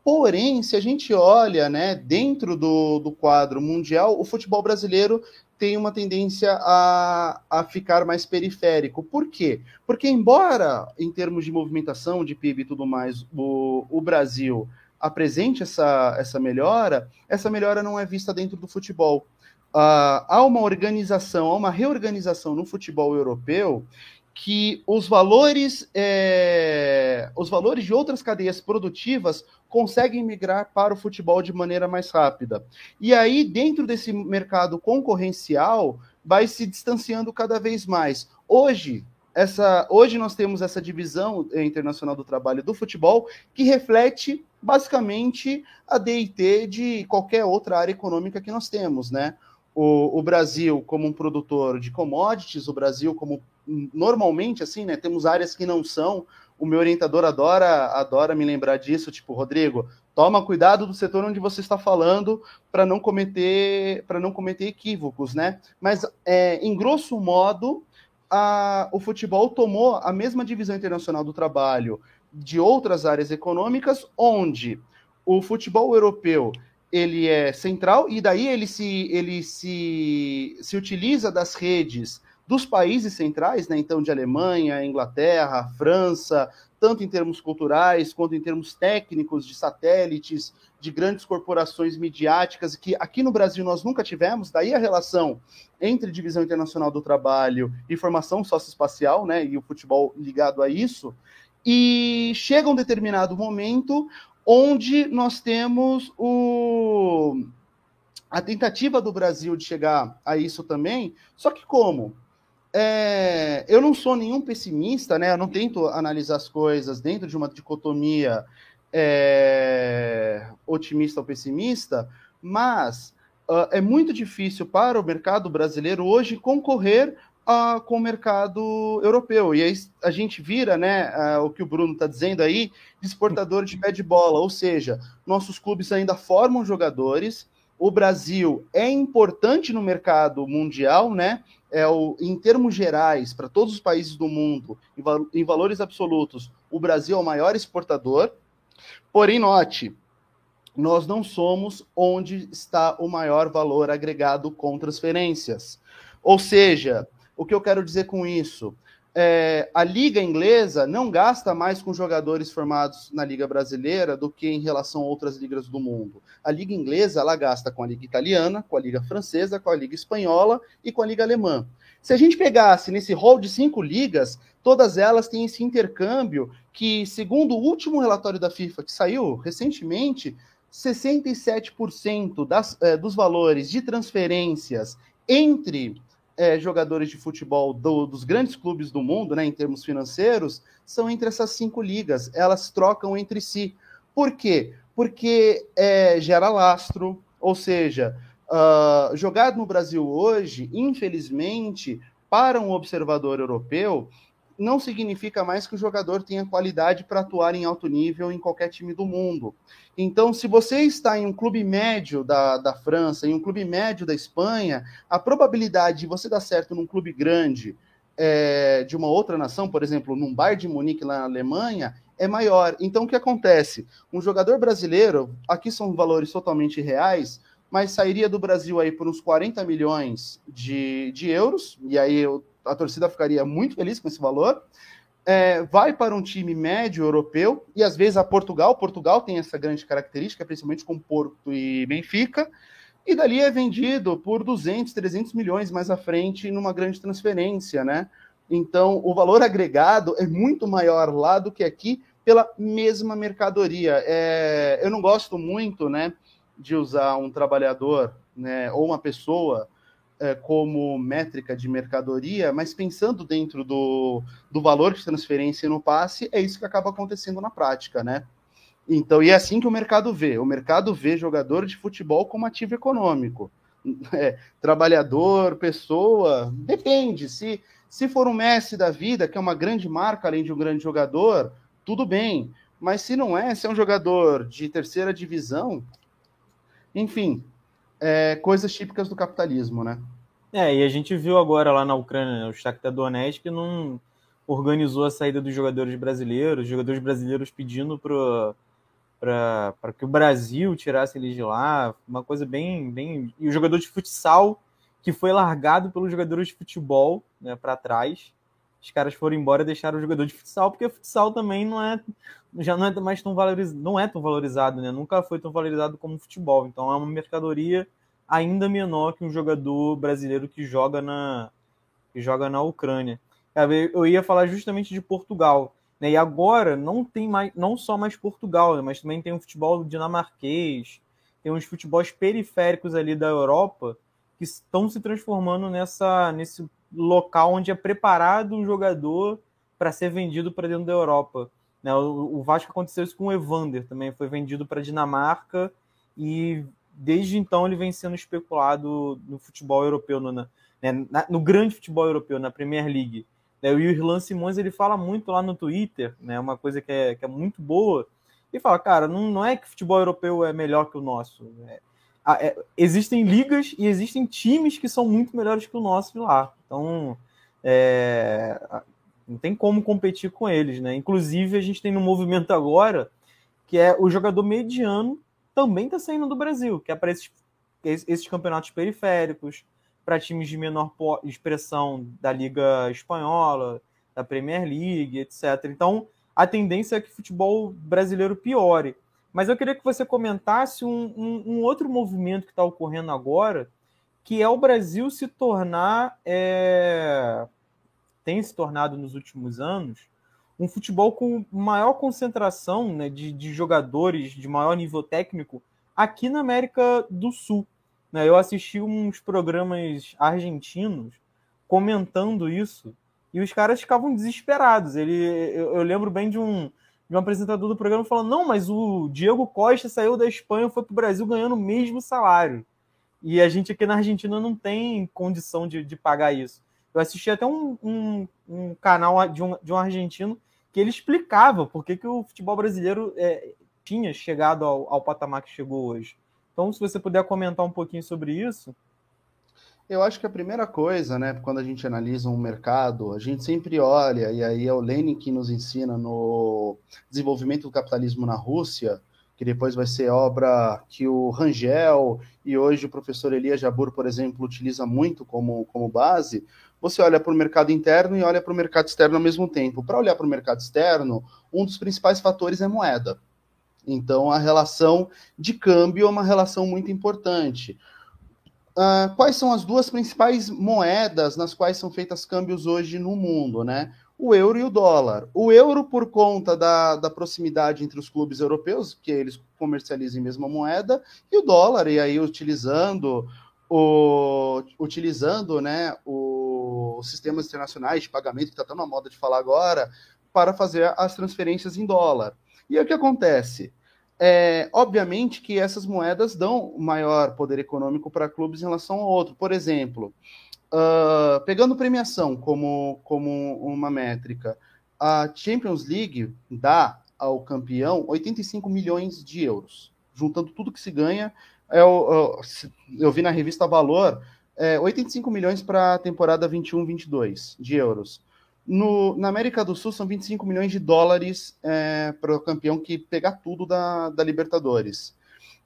Porém, se a gente olha né, dentro do, do quadro mundial, o futebol brasileiro tem uma tendência a, a ficar mais periférico. Por quê? Porque, embora em termos de movimentação de PIB e tudo mais, o, o Brasil apresente essa, essa melhora, essa melhora não é vista dentro do futebol uh, há uma organização, há uma reorganização no futebol europeu que os valores, é, os valores de outras cadeias produtivas conseguem migrar para o futebol de maneira mais rápida. E aí, dentro desse mercado concorrencial, vai se distanciando cada vez mais. Hoje, essa, hoje nós temos essa divisão internacional do trabalho do futebol que reflete basicamente a DIT de qualquer outra área econômica que nós temos, né? o, o Brasil como um produtor de commodities, o Brasil como normalmente assim, né? Temos áreas que não são. O meu orientador adora adora me lembrar disso, tipo, Rodrigo, toma cuidado do setor onde você está falando para não cometer para não cometer equívocos, né? Mas é, em grosso modo, a, o futebol tomou a mesma divisão internacional do trabalho de outras áreas econômicas, onde o futebol europeu ele é central e daí ele se ele se, se utiliza das redes dos países centrais, né? Então de Alemanha, Inglaterra, França, tanto em termos culturais quanto em termos técnicos de satélites, de grandes corporações midiáticas, que aqui no Brasil nós nunca tivemos, daí a relação entre Divisão Internacional do Trabalho e formação socioespacial, né, e o futebol ligado a isso, e chega um determinado momento onde nós temos o, a tentativa do Brasil de chegar a isso também, só que como? É, eu não sou nenhum pessimista, né? Eu não tento analisar as coisas dentro de uma dicotomia é, otimista ou pessimista, mas uh, é muito difícil para o mercado brasileiro hoje concorrer uh, com o mercado europeu. E aí a gente vira, né, uh, o que o Bruno está dizendo aí, de exportador de pé de bola, ou seja, nossos clubes ainda formam jogadores. O Brasil é importante no mercado mundial, né? É o, em termos gerais, para todos os países do mundo, em, em valores absolutos, o Brasil é o maior exportador. Porém, note, nós não somos onde está o maior valor agregado com transferências. Ou seja, o que eu quero dizer com isso? É, a liga inglesa não gasta mais com jogadores formados na liga brasileira do que em relação a outras ligas do mundo. A liga inglesa ela gasta com a liga italiana, com a liga francesa, com a liga espanhola e com a liga alemã. Se a gente pegasse nesse rol de cinco ligas, todas elas têm esse intercâmbio que, segundo o último relatório da FIFA que saiu recentemente, 67% das, é, dos valores de transferências entre é, jogadores de futebol do, dos grandes clubes do mundo, né, em termos financeiros, são entre essas cinco ligas. Elas trocam entre si. Por quê? Porque é, gera lastro, ou seja, uh, jogado no Brasil hoje, infelizmente, para um observador europeu, não significa mais que o jogador tenha qualidade para atuar em alto nível em qualquer time do mundo. Então, se você está em um clube médio da, da França, em um clube médio da Espanha, a probabilidade de você dar certo num clube grande é, de uma outra nação, por exemplo, num Bayern de Munique lá na Alemanha, é maior. Então, o que acontece? Um jogador brasileiro, aqui são valores totalmente reais, mas sairia do Brasil aí por uns 40 milhões de, de euros, e aí eu a torcida ficaria muito feliz com esse valor. É, vai para um time médio europeu e às vezes a Portugal. Portugal tem essa grande característica, principalmente com Porto e Benfica. E dali é vendido por 200, 300 milhões mais à frente numa grande transferência, né? Então, o valor agregado é muito maior lá do que aqui pela mesma mercadoria. É, eu não gosto muito, né, de usar um trabalhador, né, ou uma pessoa é, como métrica de mercadoria, mas pensando dentro do, do valor de transferência no passe, é isso que acaba acontecendo na prática, né? Então, e é assim que o mercado vê. O mercado vê jogador de futebol como ativo econômico. É, trabalhador, pessoa, depende. Se, se for um Messi da vida, que é uma grande marca, além de um grande jogador, tudo bem. Mas se não é, se é um jogador de terceira divisão, enfim, é, coisas típicas do capitalismo, né? É, e a gente viu agora lá na Ucrânia, né, o Shakhtar Donetsk não organizou a saída dos jogadores brasileiros, jogadores brasileiros pedindo para que o Brasil tirasse eles de lá, uma coisa bem, bem... E o jogador de futsal que foi largado pelos jogadores de futebol né, para trás, os caras foram embora e deixaram o jogador de futsal, porque o futsal também não é já não é mais tão valorizado, não é tão valorizado, né? Nunca foi tão valorizado como o futebol. Então é uma mercadoria ainda menor que um jogador brasileiro que joga na, que joga na Ucrânia. Eu ia falar justamente de Portugal. Né? E agora não tem mais, não só mais Portugal, né? mas também tem um futebol dinamarquês, tem uns futebols periféricos ali da Europa que estão se transformando nessa, nesse local onde é preparado um jogador para ser vendido para dentro da Europa. Né? O, o Vasco aconteceu isso com o Evander também, foi vendido para Dinamarca e desde então ele vem sendo especulado no futebol europeu, no, né, na, no grande futebol europeu, na Premier League. Né, o Irlan Simões ele fala muito lá no Twitter, né, uma coisa que é, que é muito boa, e fala, cara, não, não é que o futebol europeu é melhor que o nosso. É, é, existem ligas e existem times que são muito melhores que o nosso lá. Então, é, não tem como competir com eles, né? Inclusive, a gente tem no movimento agora que é o jogador mediano também está saindo do Brasil, que é para esses, esses campeonatos periféricos, para times de menor expressão da Liga Espanhola, da Premier League, etc. Então, a tendência é que o futebol brasileiro piore. Mas eu queria que você comentasse um, um, um outro movimento que está ocorrendo agora, que é o Brasil se tornar, é... tem se tornado nos últimos anos, um futebol com maior concentração né, de, de jogadores de maior nível técnico aqui na América do Sul. Né? Eu assisti uns programas argentinos comentando isso e os caras ficavam desesperados. Ele, eu, eu lembro bem de um, de um apresentador do programa falando: não, mas o Diego Costa saiu da Espanha, foi para o Brasil ganhando o mesmo salário. E a gente aqui na Argentina não tem condição de, de pagar isso. Eu assisti até um, um, um canal de um, de um argentino que ele explicava por que, que o futebol brasileiro é, tinha chegado ao, ao patamar que chegou hoje. Então, se você puder comentar um pouquinho sobre isso. Eu acho que a primeira coisa, né, quando a gente analisa um mercado, a gente sempre olha, e aí é o Lenin que nos ensina no desenvolvimento do capitalismo na Rússia, que depois vai ser obra que o Rangel e hoje o professor Elias Jabur, por exemplo, utiliza muito como, como base. Você olha para o mercado interno e olha para o mercado externo ao mesmo tempo. Para olhar para o mercado externo, um dos principais fatores é moeda. Então, a relação de câmbio é uma relação muito importante. Uh, quais são as duas principais moedas nas quais são feitas câmbios hoje no mundo, né? O euro e o dólar. O euro, por conta da, da proximidade entre os clubes europeus, que eles comercializam em mesma moeda, e o dólar, e aí utilizando o, utilizando né, o, os sistemas internacionais de pagamento, que está tão na moda de falar agora, para fazer as transferências em dólar. E aí o que acontece? É, obviamente que essas moedas dão maior poder econômico para clubes em relação ao outro. Por exemplo, uh, pegando premiação como, como uma métrica, a Champions League dá ao campeão 85 milhões de euros. Juntando tudo que se ganha, é o, eu vi na revista Valor, é, 85 milhões para a temporada 21-22 de euros. No, na América do Sul são 25 milhões de dólares é, para o campeão que pegar tudo da, da Libertadores.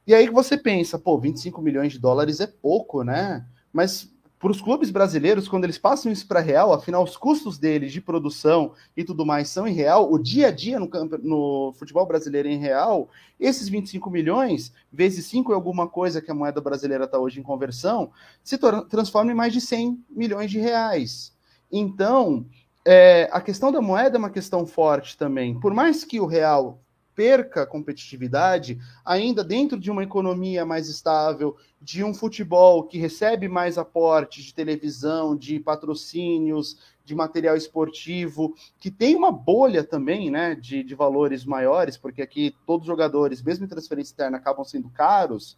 E aí você pensa, pô, 25 milhões de dólares é pouco, né? Mas para os clubes brasileiros, quando eles passam isso para real, afinal, os custos deles de produção e tudo mais são em real, o dia a dia no, no futebol brasileiro é em real, esses 25 milhões, vezes 5 é alguma coisa que a moeda brasileira está hoje em conversão, se transforma em mais de 100 milhões de reais. Então, é, a questão da moeda é uma questão forte também. Por mais que o real perca competitividade, ainda dentro de uma economia mais estável, de um futebol que recebe mais aportes de televisão, de patrocínios, de material esportivo, que tem uma bolha também né, de, de valores maiores, porque aqui todos os jogadores, mesmo em transferência externa, acabam sendo caros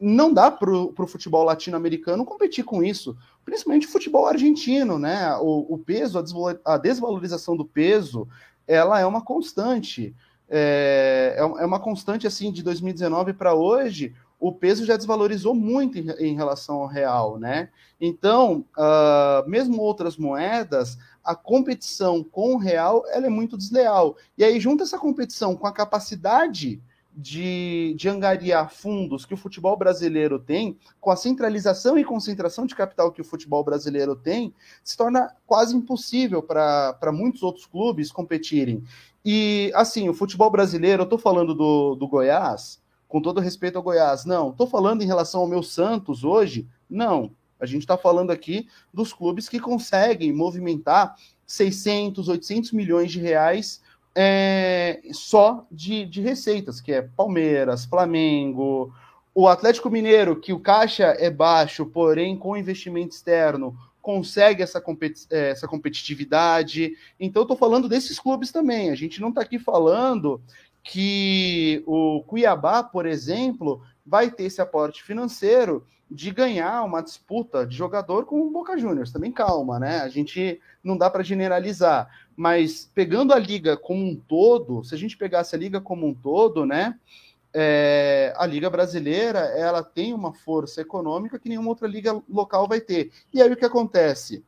não dá para o futebol latino-americano competir com isso, principalmente o futebol argentino, né? O, o peso, a, desvalorização do peso, ela é uma constante. É, é, é uma constante assim de 2019 para hoje. O peso já desvalorizou muito em, em relação ao real, né? Então, uh, mesmo outras moedas, a competição com o real ela é muito desleal. E aí junta essa competição com a capacidade de, de angariar fundos que o futebol brasileiro tem, com a centralização e concentração de capital que o futebol brasileiro tem, se torna quase impossível para muitos outros clubes competirem. E, assim, o futebol brasileiro, eu estou falando do, do Goiás, com todo respeito ao Goiás, não. Estou falando em relação ao meu Santos hoje, não. A gente está falando aqui dos clubes que conseguem movimentar 600, 800 milhões de reais é, só de, de receitas, que é Palmeiras, Flamengo, o Atlético Mineiro, que o caixa é baixo, porém com investimento externo consegue essa, competi é, essa competitividade. Então, estou falando desses clubes também. A gente não está aqui falando que o Cuiabá, por exemplo, vai ter esse aporte financeiro de ganhar uma disputa de jogador com o Boca Juniors. Também calma, né? A gente não dá para generalizar, mas pegando a liga como um todo, se a gente pegasse a liga como um todo, né? É, a liga brasileira ela tem uma força econômica que nenhuma outra liga local vai ter. E aí o que acontece?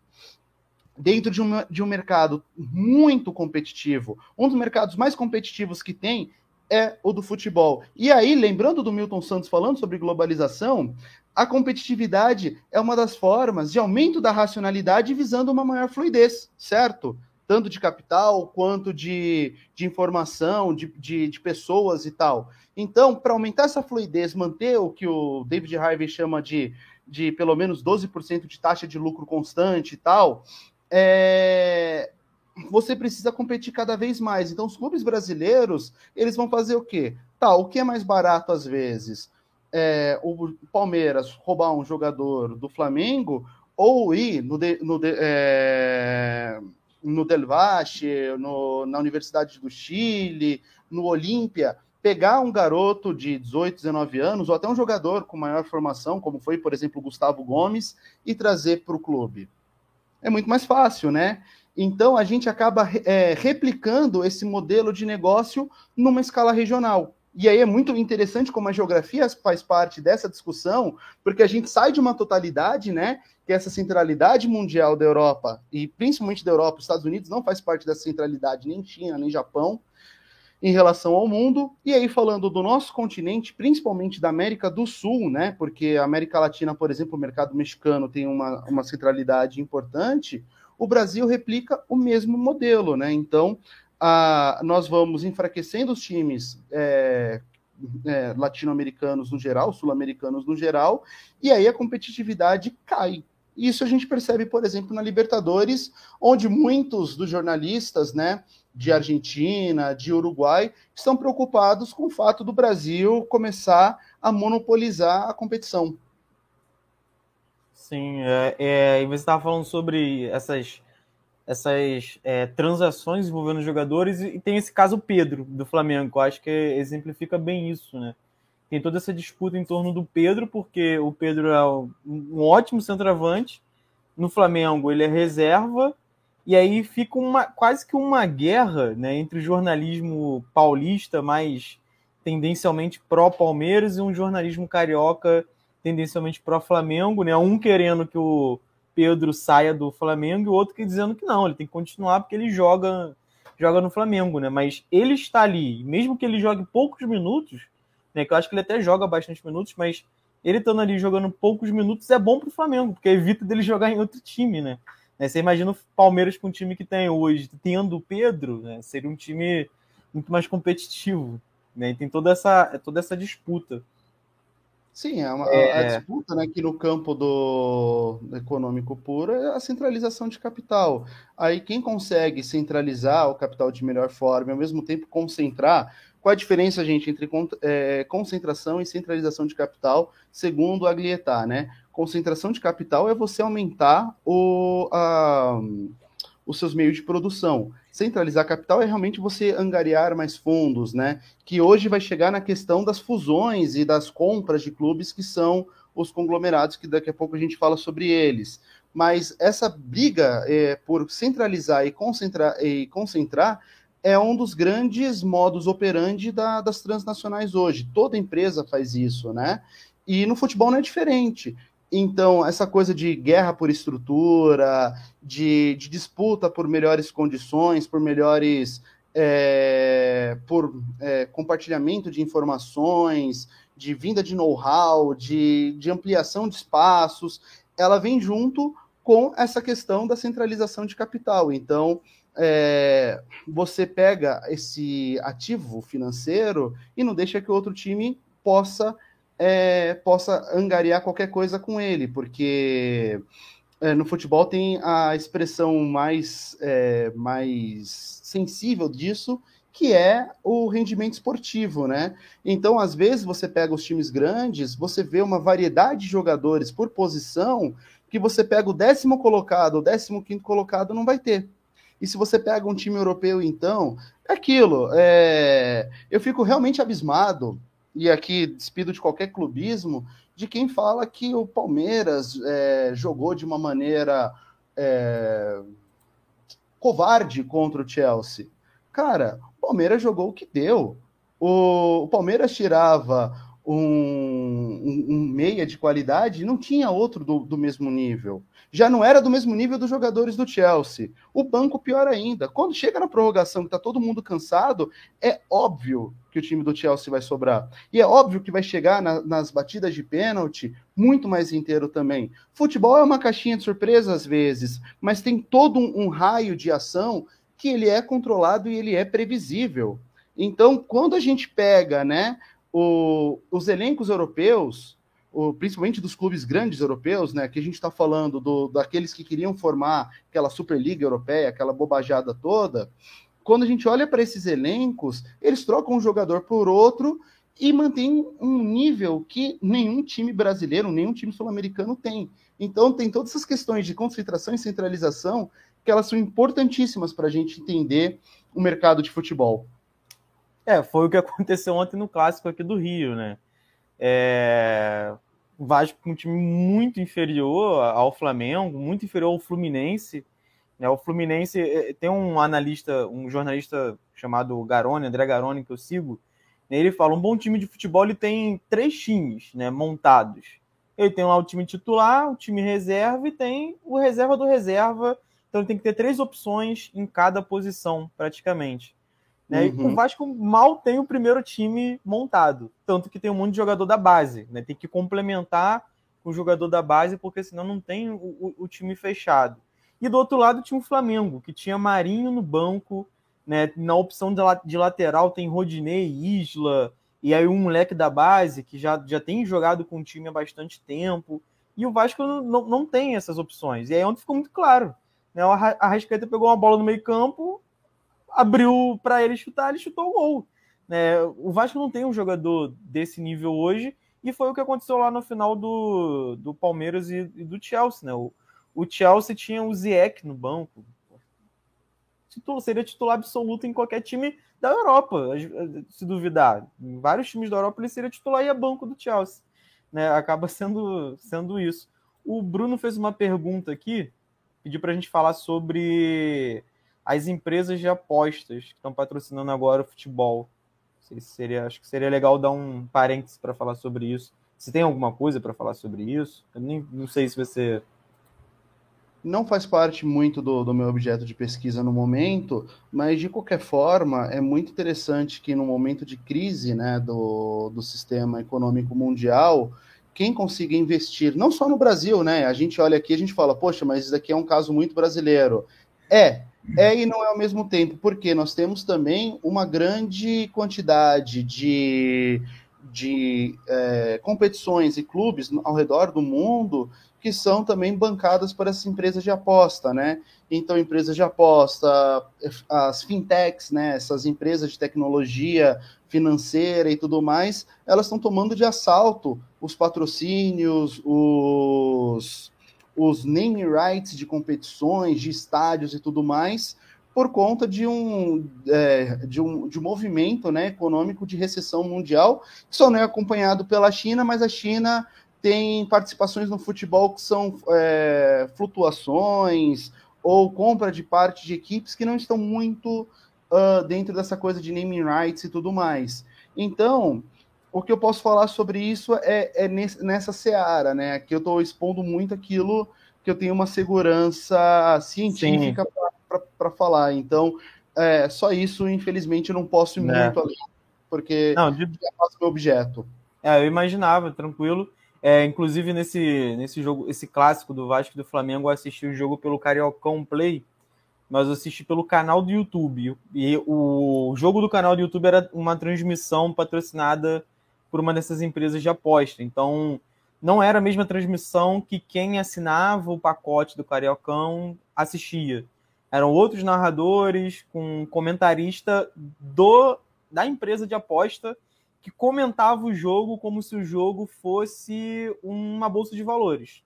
Dentro de um, de um mercado muito competitivo, um dos mercados mais competitivos que tem é o do futebol. E aí, lembrando do Milton Santos falando sobre globalização, a competitividade é uma das formas de aumento da racionalidade visando uma maior fluidez, certo? Tanto de capital quanto de, de informação, de, de, de pessoas e tal. Então, para aumentar essa fluidez, manter o que o David Harvey chama de, de pelo menos 12% de taxa de lucro constante e tal, é, você precisa competir cada vez mais. Então, os clubes brasileiros, eles vão fazer o quê? Tá, o que é mais barato às vezes? É, o Palmeiras roubar um jogador do Flamengo ou ir no, de, no, de, é, no Del Valle, no, na Universidade do Chile, no Olímpia, pegar um garoto de 18, 19 anos, ou até um jogador com maior formação, como foi, por exemplo, Gustavo Gomes, e trazer para o clube. É muito mais fácil, né? Então, a gente acaba é, replicando esse modelo de negócio numa escala regional. E aí é muito interessante como a geografia faz parte dessa discussão, porque a gente sai de uma totalidade, né? Que é essa centralidade mundial da Europa, e principalmente da Europa, os Estados Unidos não faz parte dessa centralidade, nem China, nem Japão, em relação ao mundo. E aí, falando do nosso continente, principalmente da América do Sul, né? Porque a América Latina, por exemplo, o mercado mexicano tem uma, uma centralidade importante o Brasil replica o mesmo modelo, né? Então, a, nós vamos enfraquecendo os times é, é, latino-americanos no geral, sul-americanos no geral, e aí a competitividade cai. Isso a gente percebe, por exemplo, na Libertadores, onde muitos dos jornalistas, né, de Argentina, de Uruguai, estão preocupados com o fato do Brasil começar a monopolizar a competição. Sim, é, é, e você estava falando sobre essas, essas é, transações envolvendo jogadores, e tem esse caso Pedro, do Flamengo, eu acho que exemplifica bem isso, né? Tem toda essa disputa em torno do Pedro, porque o Pedro é um ótimo centroavante, no Flamengo ele é reserva, e aí fica uma, quase que uma guerra né, entre o jornalismo paulista mais tendencialmente pró-Palmeiras e um jornalismo carioca tendencialmente pro Flamengo, né? Um querendo que o Pedro saia do Flamengo e o outro que dizendo que não, ele tem que continuar porque ele joga joga no Flamengo, né? Mas ele está ali, mesmo que ele jogue poucos minutos, né? Que eu acho que ele até joga bastante minutos, mas ele estando ali jogando poucos minutos é bom para o Flamengo, porque evita dele jogar em outro time, né? né? Você imagina o Palmeiras com o time que tem hoje, tendo o Pedro, né? Seria um time muito mais competitivo, né? E tem toda essa, toda essa disputa. Sim, é uma, é, a disputa né, que no campo do, do econômico puro é a centralização de capital. Aí quem consegue centralizar o capital de melhor forma e ao mesmo tempo concentrar, qual a diferença, gente, entre é, concentração e centralização de capital, segundo a Glietar, né? Concentração de capital é você aumentar o, a, os seus meios de produção. Centralizar capital é realmente você angariar mais fundos, né? Que hoje vai chegar na questão das fusões e das compras de clubes que são os conglomerados, que daqui a pouco a gente fala sobre eles. Mas essa briga é, por centralizar e concentrar, e concentrar é um dos grandes modos operandi da, das transnacionais hoje. Toda empresa faz isso, né? E no futebol não é diferente. Então, essa coisa de guerra por estrutura, de, de disputa por melhores condições, por melhores. É, por é, compartilhamento de informações, de vinda de know-how, de, de ampliação de espaços, ela vem junto com essa questão da centralização de capital. Então, é, você pega esse ativo financeiro e não deixa que outro time possa é, possa angariar qualquer coisa com ele, porque é, no futebol tem a expressão mais, é, mais sensível disso, que é o rendimento esportivo, né? Então, às vezes, você pega os times grandes, você vê uma variedade de jogadores por posição que você pega o décimo colocado, o décimo quinto colocado não vai ter. E se você pega um time europeu, então, é aquilo. É... Eu fico realmente abismado e aqui despido de qualquer clubismo, de quem fala que o Palmeiras é, jogou de uma maneira é, covarde contra o Chelsea. Cara, o Palmeiras jogou o que deu. O, o Palmeiras tirava um, um, um, meia de qualidade e não tinha outro do, do mesmo nível já não era do mesmo nível dos jogadores do Chelsea. O banco, pior ainda. Quando chega na prorrogação, que está todo mundo cansado, é óbvio que o time do Chelsea vai sobrar. E é óbvio que vai chegar na, nas batidas de pênalti muito mais inteiro também. Futebol é uma caixinha de surpresa às vezes, mas tem todo um, um raio de ação que ele é controlado e ele é previsível. Então, quando a gente pega né, o, os elencos europeus, o, principalmente dos clubes grandes europeus, né, que a gente está falando do, daqueles que queriam formar aquela Superliga Europeia, aquela bobajada toda, quando a gente olha para esses elencos, eles trocam um jogador por outro e mantém um nível que nenhum time brasileiro, nenhum time sul-americano tem. Então, tem todas essas questões de concentração e centralização que elas são importantíssimas para a gente entender o mercado de futebol. É, foi o que aconteceu ontem no clássico aqui do Rio, né? É... O um time muito inferior ao Flamengo, muito inferior ao Fluminense. Né? O Fluminense é, tem um analista, um jornalista chamado Garoni, André Garoni, que eu sigo, ele fala: um bom time de futebol ele tem três times né, montados. Ele tem lá o time titular, o time reserva e tem o reserva do reserva. Então ele tem que ter três opções em cada posição, praticamente. Né? Uhum. E o Vasco mal tem o primeiro time montado. Tanto que tem um monte de jogador da base. Né? Tem que complementar o jogador da base, porque senão não tem o, o, o time fechado. E do outro lado tinha o Flamengo, que tinha Marinho no banco, né? Na opção de, de lateral tem Rodinei, Isla, e aí um moleque da base que já, já tem jogado com o time há bastante tempo. E o Vasco não, não tem essas opções. E aí ontem ficou muito claro. Né? O Arrascaeta pegou uma bola no meio campo, abriu para ele chutar, ele chutou o gol. Né? O Vasco não tem um jogador desse nível hoje, e foi o que aconteceu lá no final do, do Palmeiras e, e do Chelsea. Né? O, o Chelsea tinha o Ziyech no banco, seria titular absoluto em qualquer time da Europa, se duvidar. Em vários times da Europa ele seria titular e é banco do Chelsea. Né? Acaba sendo, sendo isso. O Bruno fez uma pergunta aqui, pediu para a gente falar sobre as empresas de apostas que estão patrocinando agora o futebol. seria, acho que seria legal dar um parênteses para falar sobre isso. Se tem alguma coisa para falar sobre isso, eu nem não sei se você não faz parte muito do, do, meu objeto de pesquisa no momento, mas de qualquer forma é muito interessante que no momento de crise né, do, do sistema econômico mundial, quem consiga investir, não só no Brasil, né? A gente olha aqui a gente fala, poxa, mas isso daqui é um caso muito brasileiro. É, é e não é ao mesmo tempo, porque nós temos também uma grande quantidade de, de é, competições e clubes ao redor do mundo que são também bancadas por essas empresas de aposta, né? Então, empresas de aposta, as fintechs, né? Essas empresas de tecnologia financeira e tudo mais, elas estão tomando de assalto os patrocínios, os, os name rights de competições, de estádios e tudo mais, por conta de um, é, de um, de um movimento né, econômico de recessão mundial, que só não é acompanhado pela China, mas a China tem participações no futebol que são é, flutuações ou compra de parte de equipes que não estão muito uh, dentro dessa coisa de naming rights e tudo mais. Então, o que eu posso falar sobre isso é, é nesse, nessa seara, né? Que eu estou expondo muito aquilo que eu tenho uma segurança científica para falar. Então, é, só isso, infelizmente, eu não posso ir é. muito além, porque não, de... é meu objeto. É, eu imaginava, tranquilo. É, inclusive, nesse, nesse jogo, esse clássico do Vasco do Flamengo, eu assisti o jogo pelo Cariocão Play, mas eu assisti pelo canal do YouTube. E o jogo do canal do YouTube era uma transmissão patrocinada por uma dessas empresas de aposta. Então, não era a mesma transmissão que quem assinava o pacote do Cariocão assistia. Eram outros narradores com comentarista do da empresa de aposta que comentava o jogo como se o jogo fosse uma bolsa de valores.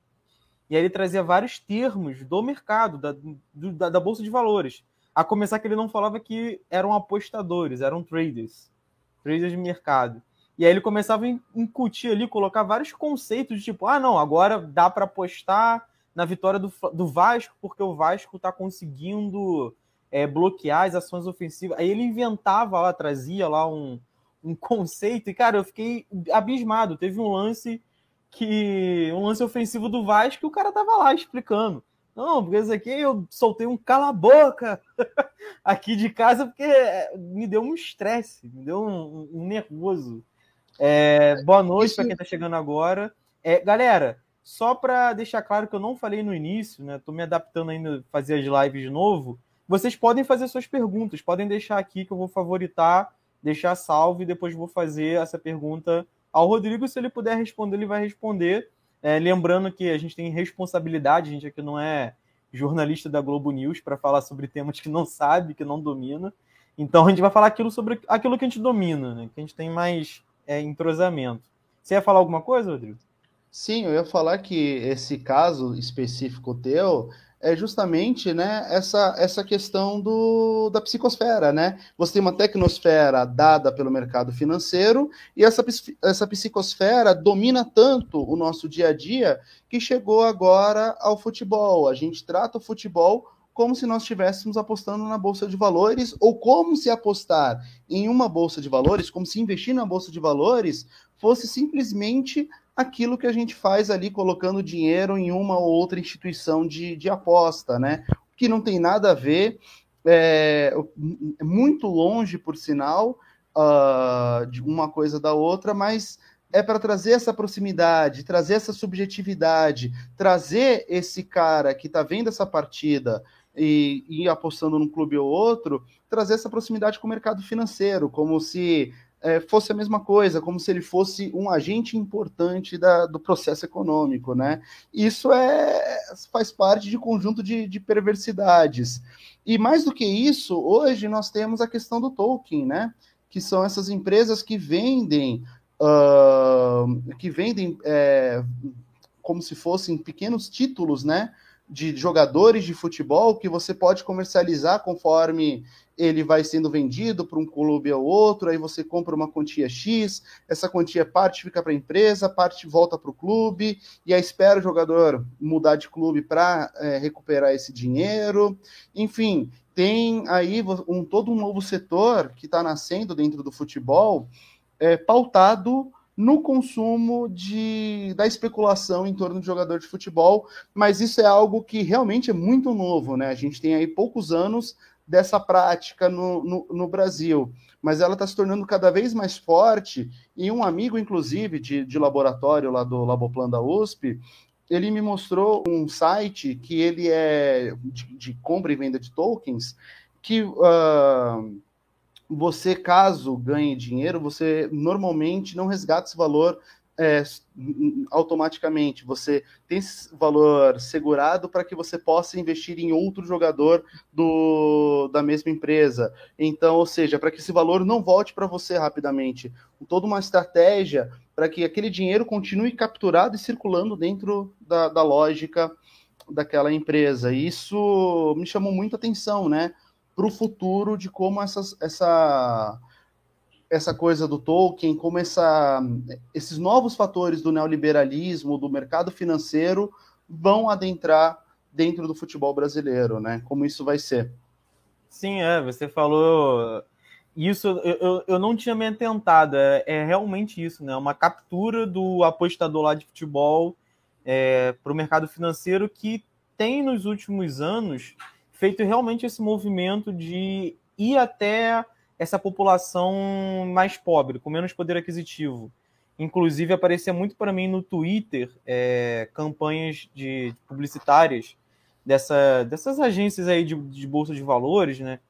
E aí ele trazia vários termos do mercado, da, do, da, da, bolsa de valores. A começar que ele não falava que eram apostadores, eram traders, traders de mercado. E aí ele começava a incutir ali, colocar vários conceitos de tipo, ah, não, agora dá para apostar na vitória do, do Vasco, porque o Vasco está conseguindo é, bloquear as ações ofensivas. Aí ele inventava lá, trazia lá um, um conceito, e, cara, eu fiquei abismado. Teve um lance que. um lance ofensivo do Vasco que o cara tava lá explicando. Não, porque isso aqui eu soltei um cala-boca aqui de casa, porque me deu um estresse, me deu um, um nervoso. É, boa noite isso... para quem tá chegando agora. É, galera, só para deixar claro que eu não falei no início, né? Tô me adaptando ainda a fazer as lives de novo. vocês podem fazer suas perguntas, podem deixar aqui que eu vou favoritar, deixar salvo e depois vou fazer essa pergunta ao Rodrigo. Se ele puder responder, ele vai responder. É, lembrando que a gente tem responsabilidade, a gente aqui não é jornalista da Globo News para falar sobre temas que não sabe, que não domina. Então a gente vai falar aquilo sobre aquilo que a gente domina, né? que a gente tem mais é, entrosamento. Você ia falar alguma coisa, Rodrigo? Sim, eu ia falar que esse caso específico teu é justamente né, essa, essa questão do, da psicosfera, né? Você tem uma tecnosfera dada pelo mercado financeiro e essa, essa psicosfera domina tanto o nosso dia a dia que chegou agora ao futebol. A gente trata o futebol como se nós estivéssemos apostando na bolsa de valores ou como se apostar em uma bolsa de valores, como se investir na bolsa de valores fosse simplesmente aquilo que a gente faz ali colocando dinheiro em uma ou outra instituição de, de aposta, né? Que não tem nada a ver, é, muito longe, por sinal, uh, de uma coisa da outra, mas é para trazer essa proximidade, trazer essa subjetividade, trazer esse cara que está vendo essa partida e, e apostando num clube ou outro, trazer essa proximidade com o mercado financeiro, como se é, fosse a mesma coisa, como se ele fosse um agente importante da, do processo econômico, né? Isso é faz parte de conjunto de, de perversidades. E mais do que isso, hoje nós temos a questão do token, né? Que são essas empresas que vendem, uh, que vendem é, como se fossem pequenos títulos, né? De jogadores de futebol que você pode comercializar conforme ele vai sendo vendido para um clube ou outro, aí você compra uma quantia X, essa quantia parte fica para a empresa, parte volta para o clube, e aí espera o jogador mudar de clube para é, recuperar esse dinheiro. Enfim, tem aí um, todo um novo setor que está nascendo dentro do futebol, é, pautado no consumo de, da especulação em torno de jogador de futebol, mas isso é algo que realmente é muito novo, né? A gente tem aí poucos anos dessa prática no, no, no Brasil, mas ela está se tornando cada vez mais forte. E um amigo, inclusive, de, de laboratório lá do Laboplan da USP, ele me mostrou um site que ele é de, de compra e venda de tokens, que uh, você, caso ganhe dinheiro, você normalmente não resgata esse valor é, automaticamente. Você tem esse valor segurado para que você possa investir em outro jogador do, da mesma empresa. Então, ou seja, para que esse valor não volte para você rapidamente. Toda uma estratégia para que aquele dinheiro continue capturado e circulando dentro da, da lógica daquela empresa. E isso me chamou muita atenção, né? Para o futuro de como essas, essa essa coisa do Tolkien, como essa, esses novos fatores do neoliberalismo, do mercado financeiro, vão adentrar dentro do futebol brasileiro, né? Como isso vai ser. Sim, é, você falou isso, eu, eu não tinha me atentado, é, é realmente isso, né? Uma captura do apostador lá de futebol é, para o mercado financeiro que tem nos últimos anos feito realmente esse movimento de ir até essa população mais pobre, com menos poder aquisitivo. Inclusive, aparecia muito para mim no Twitter é, campanhas de publicitárias dessa, dessas agências aí de, de bolsa de valores, né?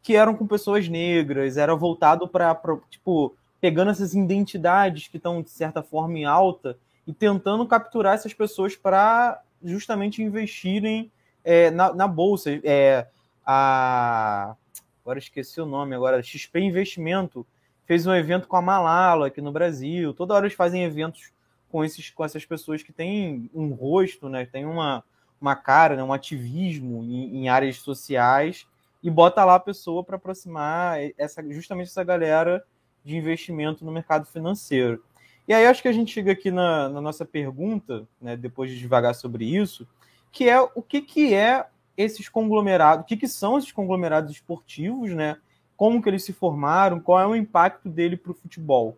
Que eram com pessoas negras, era voltado para, tipo, pegando essas identidades que estão, de certa forma, em alta e tentando capturar essas pessoas para justamente investirem é, na, na, bolsa. É, a agora esqueci o nome agora, XP Investimento, fez um evento com a Malala aqui no Brasil. Toda hora eles fazem eventos com, esses, com essas pessoas que têm um rosto, né? Tem uma, uma cara, né? um ativismo em, em áreas sociais e bota lá a pessoa para aproximar essa, justamente essa galera de investimento no mercado financeiro. E aí acho que a gente chega aqui na, na nossa pergunta, né, depois de devagar sobre isso, que é o que, que é esses conglomerados, o que, que são esses conglomerados esportivos, né? Como que eles se formaram, qual é o impacto dele para o futebol?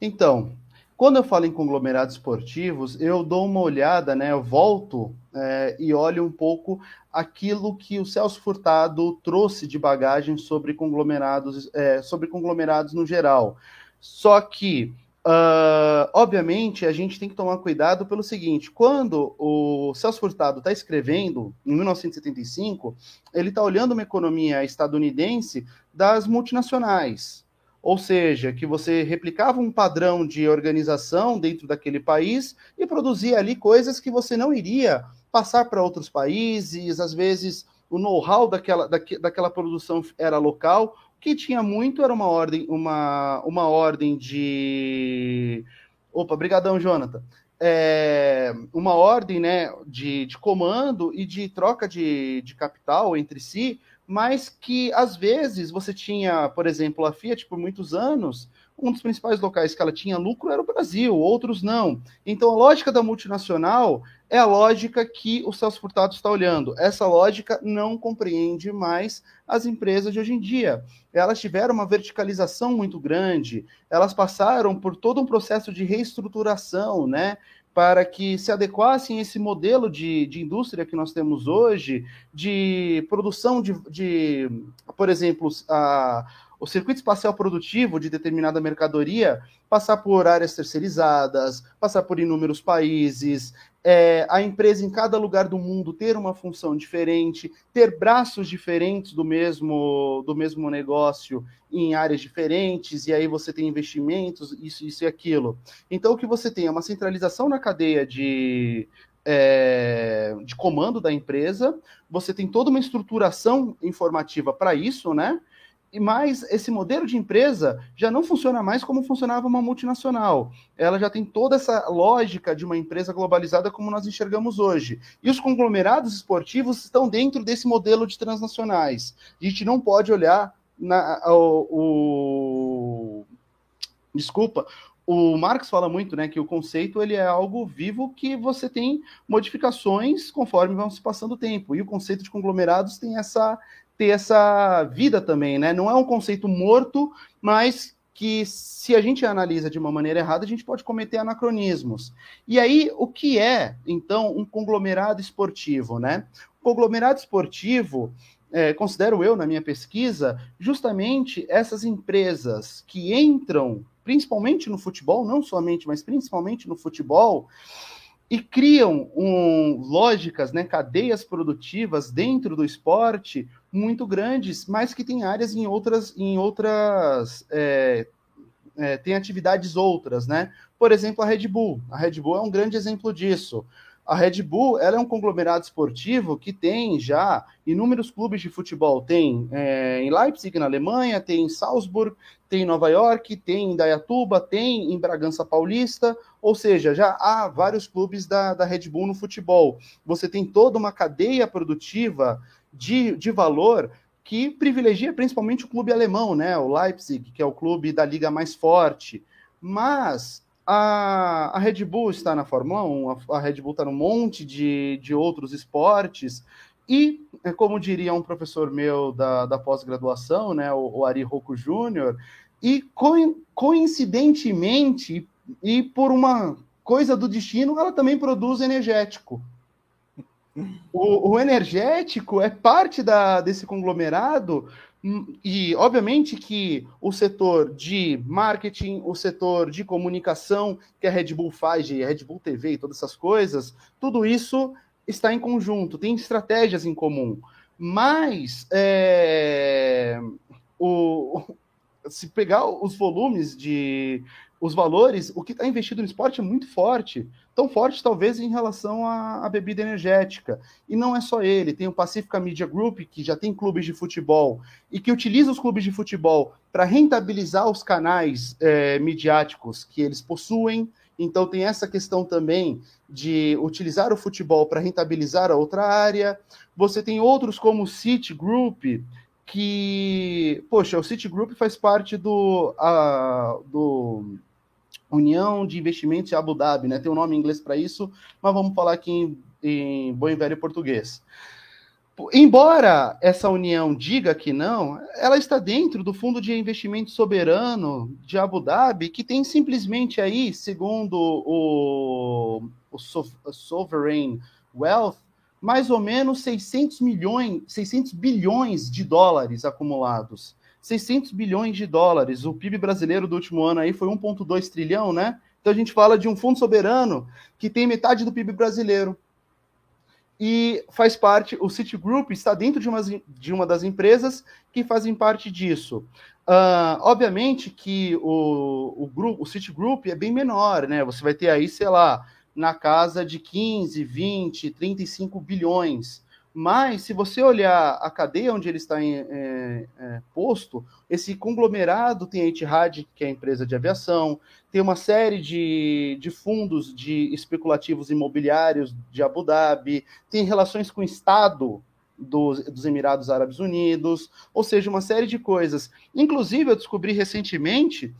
Então, quando eu falo em conglomerados esportivos, eu dou uma olhada, né? Eu volto é, e olho um pouco aquilo que o Celso Furtado trouxe de bagagem sobre conglomerados, é, sobre conglomerados no geral. Só que Uh, obviamente, a gente tem que tomar cuidado pelo seguinte: quando o Celso Furtado está escrevendo, em 1975, ele está olhando uma economia estadunidense das multinacionais. Ou seja, que você replicava um padrão de organização dentro daquele país e produzia ali coisas que você não iria passar para outros países, às vezes o know-how daquela, daquela produção era local, que tinha muito era uma ordem, uma, uma ordem de. Opa, brigadão, Jonathan. É, uma ordem né, de, de comando e de troca de, de capital entre si, mas que às vezes você tinha, por exemplo, a Fiat por muitos anos, um dos principais locais que ela tinha lucro era o Brasil, outros não. Então a lógica da multinacional é a lógica que o Celso Furtado está olhando. Essa lógica não compreende mais as empresas de hoje em dia. Elas tiveram uma verticalização muito grande, elas passaram por todo um processo de reestruturação, né? para que se adequassem a esse modelo de, de indústria que nós temos hoje, de produção de, de por exemplo, a, o circuito espacial produtivo de determinada mercadoria passar por áreas terceirizadas, passar por inúmeros países, é, a empresa em cada lugar do mundo ter uma função diferente, ter braços diferentes do mesmo, do mesmo negócio em áreas diferentes, e aí você tem investimentos, isso, isso e aquilo. Então, o que você tem é uma centralização na cadeia de, é, de comando da empresa, você tem toda uma estruturação informativa para isso, né? Mas esse modelo de empresa já não funciona mais como funcionava uma multinacional. Ela já tem toda essa lógica de uma empresa globalizada como nós enxergamos hoje. E os conglomerados esportivos estão dentro desse modelo de transnacionais. A gente não pode olhar na, o, o desculpa, o Marx fala muito, né, que o conceito ele é algo vivo que você tem modificações conforme vão se passando o tempo. E o conceito de conglomerados tem essa ter essa vida também, né? Não é um conceito morto, mas que se a gente analisa de uma maneira errada, a gente pode cometer anacronismos. E aí, o que é, então, um conglomerado esportivo, né? O conglomerado esportivo, é, considero eu, na minha pesquisa, justamente essas empresas que entram, principalmente no futebol, não somente, mas principalmente no futebol, e criam um, lógicas, né, cadeias produtivas dentro do esporte muito grandes, mas que tem áreas em outras, em outras é, é, tem atividades outras, né? Por exemplo, a Red Bull. A Red Bull é um grande exemplo disso. A Red Bull ela é um conglomerado esportivo que tem já inúmeros clubes de futebol. Tem é, em Leipzig, na Alemanha, tem em Salzburg, tem em Nova York, tem em Dayatuba, tem em Bragança Paulista. Ou seja, já há vários clubes da, da Red Bull no futebol. Você tem toda uma cadeia produtiva de, de valor que privilegia principalmente o clube alemão, né? O Leipzig, que é o clube da liga mais forte. Mas a, a Red Bull está na Fórmula 1, a, a Red Bull está num monte de, de outros esportes. E, é como diria um professor meu da, da pós-graduação, né, o, o Ari Rocco Júnior, e coincidentemente, e por uma coisa do destino, ela também produz energético. O, o energético é parte da, desse conglomerado, hum, e obviamente que o setor de marketing, o setor de comunicação que a Red Bull faz, de Red Bull TV e todas essas coisas, tudo isso está em conjunto, tem estratégias em comum. Mas é, o, se pegar os volumes de os valores, o que está investido no esporte é muito forte. Tão forte, talvez, em relação à, à, bebida energética. E não é só ele, tem o Pacifica Media Group, que já tem clubes de futebol, e que utiliza os clubes de futebol para rentabilizar os canais é, midiáticos que eles possuem. Então tem essa questão também de utilizar o futebol para rentabilizar a outra área. Você tem outros como o City Group, que, poxa, o City Group faz parte do, uh, do União de Investimentos de Abu Dhabi, né? Tem um nome em inglês para isso, mas vamos falar aqui em, em bom e velho português. Embora essa união diga que não, ela está dentro do Fundo de Investimento Soberano de Abu Dhabi, que tem simplesmente aí, segundo o, o Sovereign Wealth, mais ou menos 600 milhões, 600 bilhões de dólares acumulados. 600 bilhões de dólares. O PIB brasileiro do último ano aí foi 1,2 trilhão, né? Então a gente fala de um fundo soberano que tem metade do PIB brasileiro. E faz parte, o Citigroup está dentro de uma, de uma das empresas que fazem parte disso. Uh, obviamente que o, o grupo, o Citigroup é bem menor, né? Você vai ter aí, sei lá, na casa de 15, 20, 35 bilhões. Mas, se você olhar a cadeia onde ele está em, é, é, posto, esse conglomerado tem a Etihad, que é a empresa de aviação, tem uma série de, de fundos de especulativos imobiliários de Abu Dhabi, tem relações com o Estado dos, dos Emirados Árabes Unidos, ou seja, uma série de coisas. Inclusive, eu descobri recentemente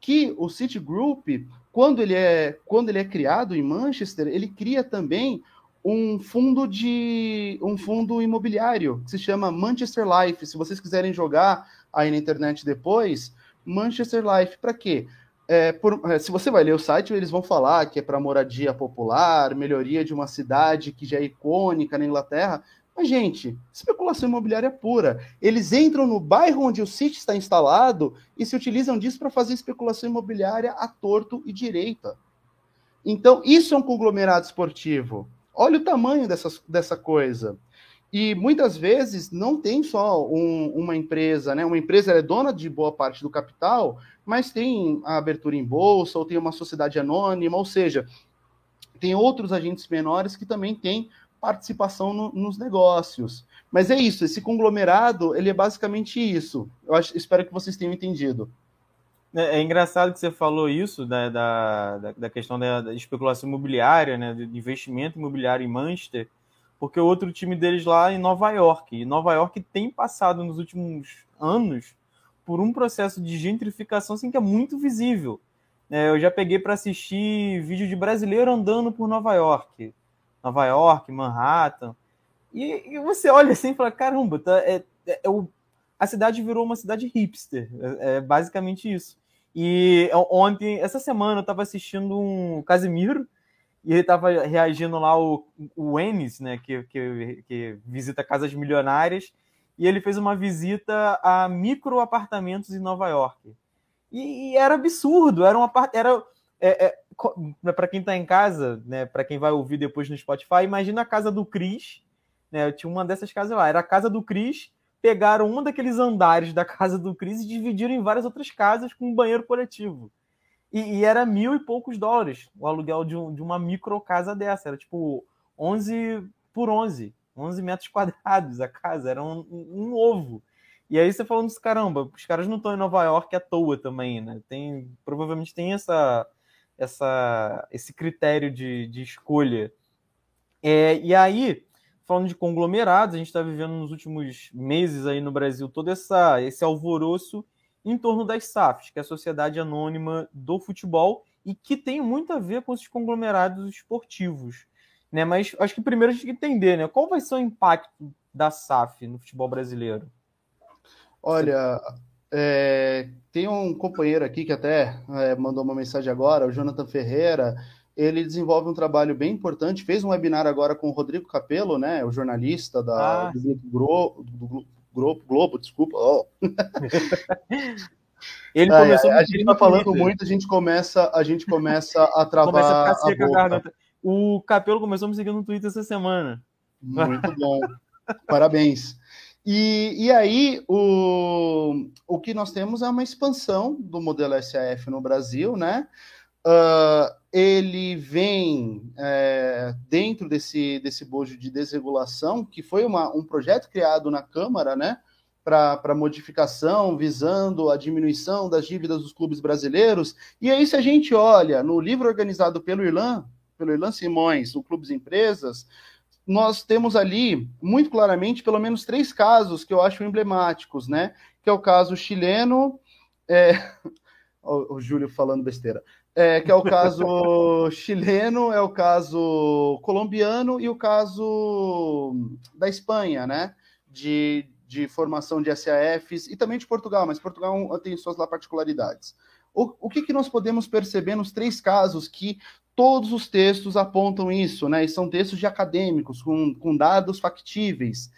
que o Citigroup, quando ele é, quando ele é criado em Manchester, ele cria também um fundo de um fundo imobiliário que se chama Manchester Life. Se vocês quiserem jogar aí na internet depois, Manchester Life para quê? É, por, é, se você vai ler o site, eles vão falar que é para moradia popular, melhoria de uma cidade que já é icônica na Inglaterra. Mas, gente, especulação imobiliária pura. Eles entram no bairro onde o City está instalado e se utilizam disso para fazer especulação imobiliária a torto e direita. Então, isso é um conglomerado esportivo. Olha o tamanho dessa, dessa coisa. E muitas vezes não tem só um, uma empresa, né? Uma empresa é dona de boa parte do capital, mas tem a abertura em bolsa, ou tem uma sociedade anônima, ou seja, tem outros agentes menores que também têm participação no, nos negócios. Mas é isso, esse conglomerado, ele é basicamente isso. Eu acho, espero que vocês tenham entendido. É, é, engraçado que você falou isso da, da, da questão da, da, especulação imobiliária, né, de investimento imobiliário em Manchester, porque o outro time deles lá é em Nova York. E Nova York tem passado nos últimos anos por um processo de gentrificação assim, que é muito visível. É, eu já peguei para assistir vídeo de brasileiro andando por Nova York. Nova York, Manhattan. E, e você olha assim e fala: caramba, tá, é, é, é o, a cidade virou uma cidade hipster. É, é basicamente isso. E ontem, essa semana, eu estava assistindo um Casimiro e ele estava reagindo lá o, o Enes, né, que, que, que, visita casas milionárias, e ele fez uma visita a micro apartamentos em Nova York. E, e era absurdo, era uma era é, é, para quem está em casa, né, para quem vai ouvir depois no Spotify, imagina a casa do Cris, né, tinha uma dessas casas lá, era a casa do Cris pegaram um daqueles andares da casa do Chris e dividiram em várias outras casas com um banheiro coletivo. E, e era mil e poucos dólares o aluguel de, um, de uma micro casa dessa. Era tipo 11 por 11, 11 metros quadrados a casa, era um, um, ovo. E aí você falando assim, caramba, os caras não estão em Nova York à toa também, né? Tem, provavelmente tem essa, essa, esse critério de, de escolha. É, e aí, falando de conglomerados, a gente está vivendo nos últimos meses aí no Brasil todo essa, esse alvoroço em torno das SAFs, que é a Sociedade Anônima do Futebol, e que tem muito a ver com esses conglomerados esportivos. Né? Mas acho que primeiro a gente tem que entender né? qual vai ser o impacto da SAF no futebol brasileiro. Olha, é, tem um companheiro aqui que até é, mandou uma mensagem agora, o Jonathan Ferreira, ele desenvolve um trabalho bem importante. Fez um webinar agora com o Rodrigo Capello, né, o jornalista da, ah. do Grupo Globo, Grupo Globo, desculpa. Oh. Ele começou a, a gente está falando muito, a gente começa, a gente começa a travar começa a, ficar a garganta. O Capello começou a me seguir no Twitter essa semana. Muito bom. Parabéns. E, e aí, o, o que nós temos é uma expansão do modelo SAF no Brasil, né? Uh, ele vem é, dentro desse, desse bojo de desregulação, que foi uma, um projeto criado na Câmara, né, para modificação, visando a diminuição das dívidas dos clubes brasileiros. E aí, se a gente olha no livro organizado pelo Irlan, pelo Irlan Simões, o Clubes Empresas, nós temos ali, muito claramente, pelo menos três casos que eu acho emblemáticos, né? Que é o caso chileno, é... o, o Júlio falando besteira é, que é o caso chileno, é o caso colombiano e o caso da Espanha, né? De, de formação de SAFs e também de Portugal, mas Portugal tem suas lá particularidades. O, o que, que nós podemos perceber nos três casos que todos os textos apontam isso, né? E são textos de acadêmicos, com, com dados factíveis.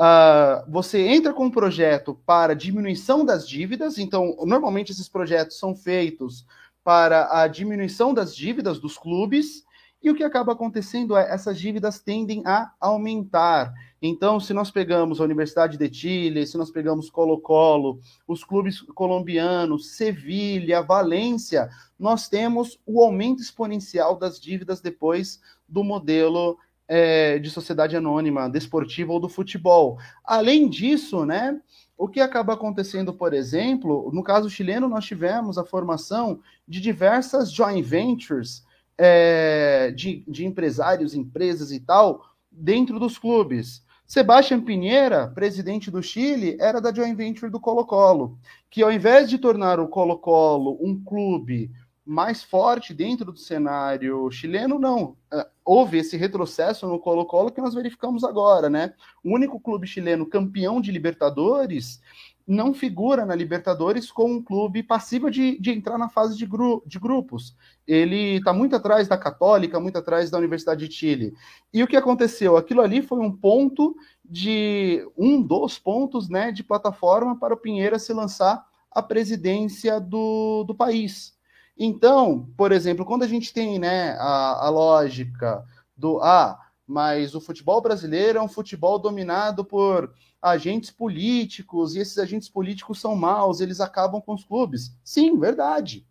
Uh, você entra com um projeto para diminuição das dívidas, então, normalmente esses projetos são feitos para a diminuição das dívidas dos clubes, e o que acaba acontecendo é essas dívidas tendem a aumentar. Então, se nós pegamos a Universidade de Chile, se nós pegamos Colo-Colo, os clubes colombianos, Sevilha, Valência, nós temos o aumento exponencial das dívidas depois do modelo é, de sociedade anônima, desportiva ou do futebol. Além disso, né, o que acaba acontecendo, por exemplo, no caso chileno, nós tivemos a formação de diversas joint ventures é, de, de empresários, empresas e tal, dentro dos clubes. Sebastião Pinheira, presidente do Chile, era da joint venture do Colo-Colo, que ao invés de tornar o Colo-Colo um clube mais forte dentro do cenário chileno, não. Houve esse retrocesso no Colo-Colo que nós verificamos agora, né? O único clube chileno campeão de Libertadores não figura na Libertadores como um clube passível de, de entrar na fase de, gru, de grupos. Ele está muito atrás da Católica, muito atrás da Universidade de Chile. E o que aconteceu? Aquilo ali foi um ponto de um dos pontos né, de plataforma para o Pinheira se lançar à presidência do, do país. Então, por exemplo, quando a gente tem né, a, a lógica do ah, mas o futebol brasileiro é um futebol dominado por agentes políticos, e esses agentes políticos são maus, eles acabam com os clubes. Sim, verdade.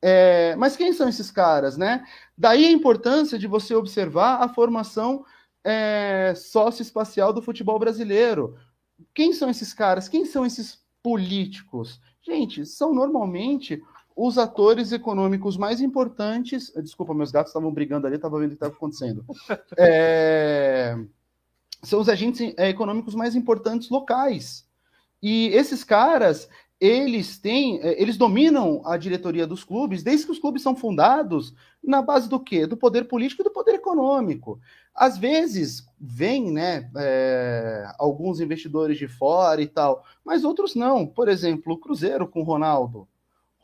É, mas quem são esses caras, né? Daí a importância de você observar a formação é, socioespacial do futebol brasileiro. Quem são esses caras? Quem são esses políticos? Gente, são normalmente os atores econômicos mais importantes. Desculpa, meus gatos estavam brigando ali, estava vendo o que estava acontecendo. É, são os agentes é, econômicos mais importantes locais. E esses caras, eles têm, é, eles dominam a diretoria dos clubes desde que os clubes são fundados na base do quê? Do poder político e do poder econômico. Às vezes vem, né, é, alguns investidores de fora e tal, mas outros não. Por exemplo, o Cruzeiro com o Ronaldo.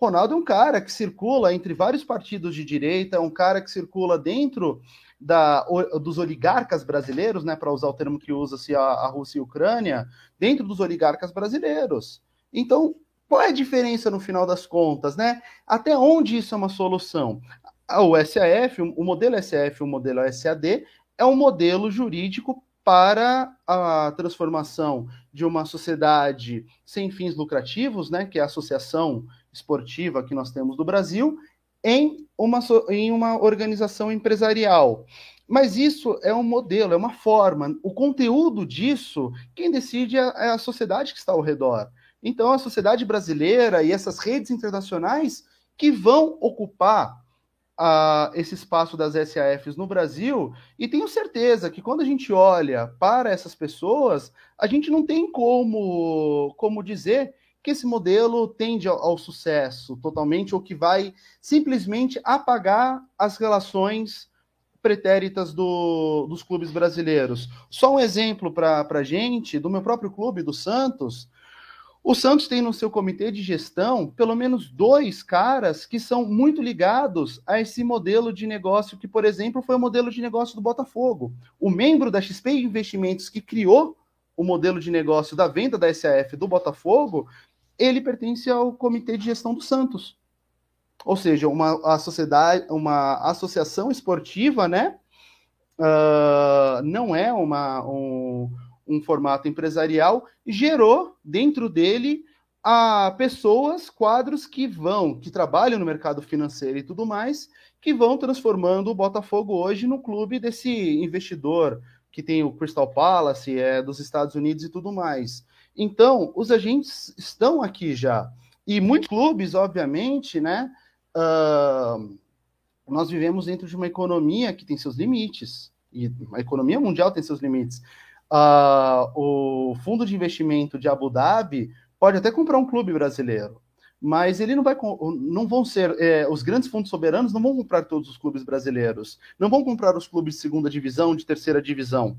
Ronaldo é um cara que circula entre vários partidos de direita, é um cara que circula dentro da, dos oligarcas brasileiros, né, para usar o termo que usa-se a, a Rússia e a Ucrânia, dentro dos oligarcas brasileiros. Então, qual é a diferença no final das contas, né? Até onde isso é uma solução? O SAF, o modelo SAF, o modelo SAD, é um modelo jurídico para a transformação de uma sociedade sem fins lucrativos, né, que é a associação esportiva que nós temos do Brasil em uma, em uma organização empresarial. Mas isso é um modelo, é uma forma. O conteúdo disso, quem decide é, é a sociedade que está ao redor. Então, a sociedade brasileira e essas redes internacionais que vão ocupar uh, esse espaço das SAFs no Brasil, e tenho certeza que quando a gente olha para essas pessoas, a gente não tem como, como dizer que esse modelo tende ao, ao sucesso totalmente ou que vai simplesmente apagar as relações pretéritas do, dos clubes brasileiros. Só um exemplo para a gente, do meu próprio clube, do Santos. O Santos tem no seu comitê de gestão pelo menos dois caras que são muito ligados a esse modelo de negócio, que, por exemplo, foi o modelo de negócio do Botafogo. O membro da XP Investimentos que criou o modelo de negócio da venda da SAF do Botafogo ele pertence ao Comitê de Gestão do Santos. Ou seja, uma a sociedade, uma associação esportiva, né? Uh, não é uma, um, um formato empresarial, gerou dentro dele a pessoas, quadros que vão, que trabalham no mercado financeiro e tudo mais, que vão transformando o Botafogo hoje no clube desse investidor que tem o Crystal Palace, é dos Estados Unidos e tudo mais. Então, os agentes estão aqui já. E muitos clubes, obviamente, né? Uh, nós vivemos dentro de uma economia que tem seus limites. E a economia mundial tem seus limites. Uh, o fundo de investimento de Abu Dhabi pode até comprar um clube brasileiro, mas ele não vai, não vão ser, é, os grandes fundos soberanos não vão comprar todos os clubes brasileiros, não vão comprar os clubes de segunda divisão, de terceira divisão.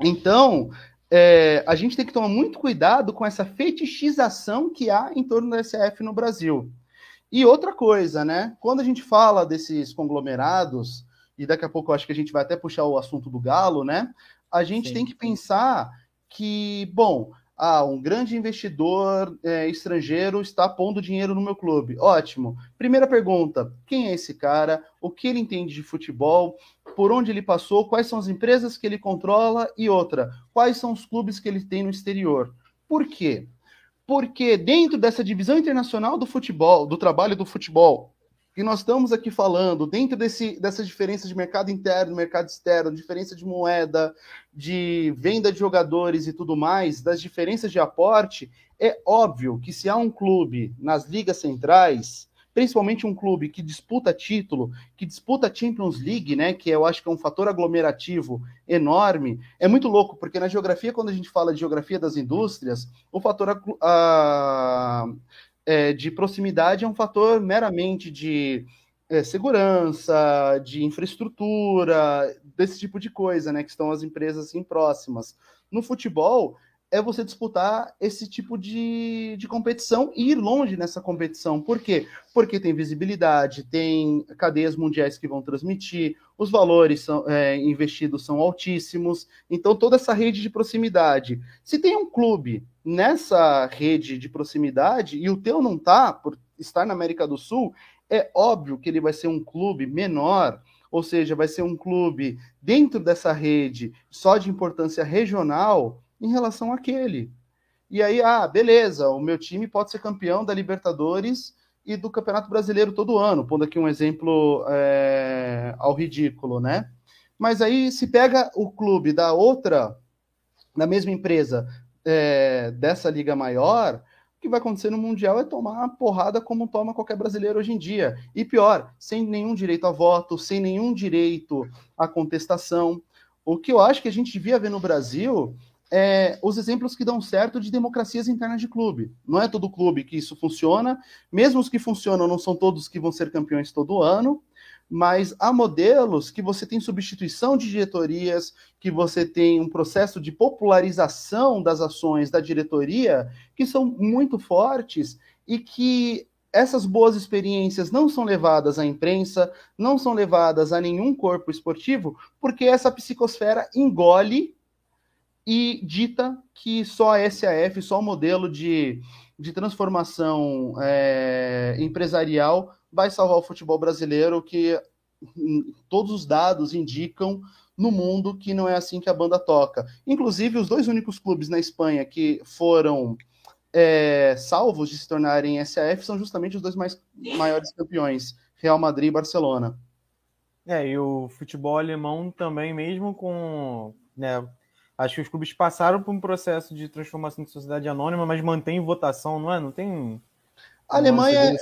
Então, é, a gente tem que tomar muito cuidado com essa fetichização que há em torno da SF no Brasil. E outra coisa, né? Quando a gente fala desses conglomerados, e daqui a pouco eu acho que a gente vai até puxar o assunto do galo, né? A gente Sim. tem que pensar que, bom, ah, um grande investidor é, estrangeiro está pondo dinheiro no meu clube. Ótimo. Primeira pergunta: quem é esse cara? O que ele entende de futebol? Por onde ele passou? Quais são as empresas que ele controla? E outra: quais são os clubes que ele tem no exterior? Por quê? Porque dentro dessa divisão internacional do futebol, do trabalho do futebol, que nós estamos aqui falando, dentro desse, dessas diferenças de mercado interno, mercado externo, diferença de moeda, de venda de jogadores e tudo mais, das diferenças de aporte, é óbvio que se há um clube nas ligas centrais, principalmente um clube que disputa título, que disputa a Champions League, né, que eu acho que é um fator aglomerativo enorme, é muito louco, porque na geografia, quando a gente fala de geografia das indústrias, o fator a, é, de proximidade é um fator meramente de é, segurança, de infraestrutura, desse tipo de coisa, né? Que estão as empresas assim próximas. No futebol, é você disputar esse tipo de, de competição e ir longe nessa competição. Por quê? Porque tem visibilidade, tem cadeias mundiais que vão transmitir, os valores são, é, investidos são altíssimos, então toda essa rede de proximidade. Se tem um clube nessa rede de proximidade e o teu não tá, por estar na América do Sul, é óbvio que ele vai ser um clube menor, ou seja, vai ser um clube dentro dessa rede só de importância regional em relação àquele. E aí, ah, beleza, o meu time pode ser campeão da Libertadores e do Campeonato Brasileiro todo ano, pondo aqui um exemplo é, ao ridículo, né? Mas aí se pega o clube da outra, da mesma empresa, é, dessa liga maior, o que vai acontecer no Mundial é tomar uma porrada como toma qualquer brasileiro hoje em dia. E pior, sem nenhum direito a voto, sem nenhum direito à contestação. O que eu acho que a gente devia ver no Brasil é, os exemplos que dão certo de democracias internas de clube. Não é todo clube que isso funciona, mesmo os que funcionam não são todos que vão ser campeões todo ano, mas há modelos que você tem substituição de diretorias, que você tem um processo de popularização das ações da diretoria, que são muito fortes e que essas boas experiências não são levadas à imprensa, não são levadas a nenhum corpo esportivo, porque essa psicosfera engole e dita que só a SAF, só o modelo de, de transformação é, empresarial vai salvar o futebol brasileiro, que todos os dados indicam no mundo que não é assim que a banda toca. Inclusive, os dois únicos clubes na Espanha que foram é, salvos de se tornarem SAF são justamente os dois mais, maiores campeões, Real Madrid e Barcelona. É, e o futebol alemão também, mesmo com. Né, acho que os clubes passaram por um processo de transformação de sociedade anônima, mas mantém votação, não é? Não tem. A Alemanha,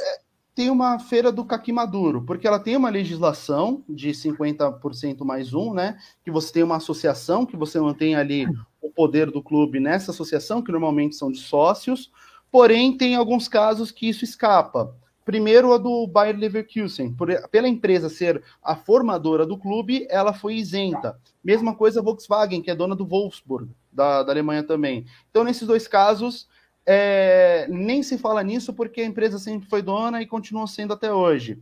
tem uma feira do caqui maduro, porque ela tem uma legislação de 50% mais um, né? Que você tem uma associação, que você mantém ali o poder do clube nessa associação, que normalmente são de sócios, porém tem alguns casos que isso escapa. Primeiro, a do Bayer Leverkusen. Por, pela empresa ser a formadora do clube, ela foi isenta. Mesma coisa a Volkswagen, que é dona do Wolfsburg, da, da Alemanha também. Então, nesses dois casos, é, nem se fala nisso porque a empresa sempre foi dona e continua sendo até hoje.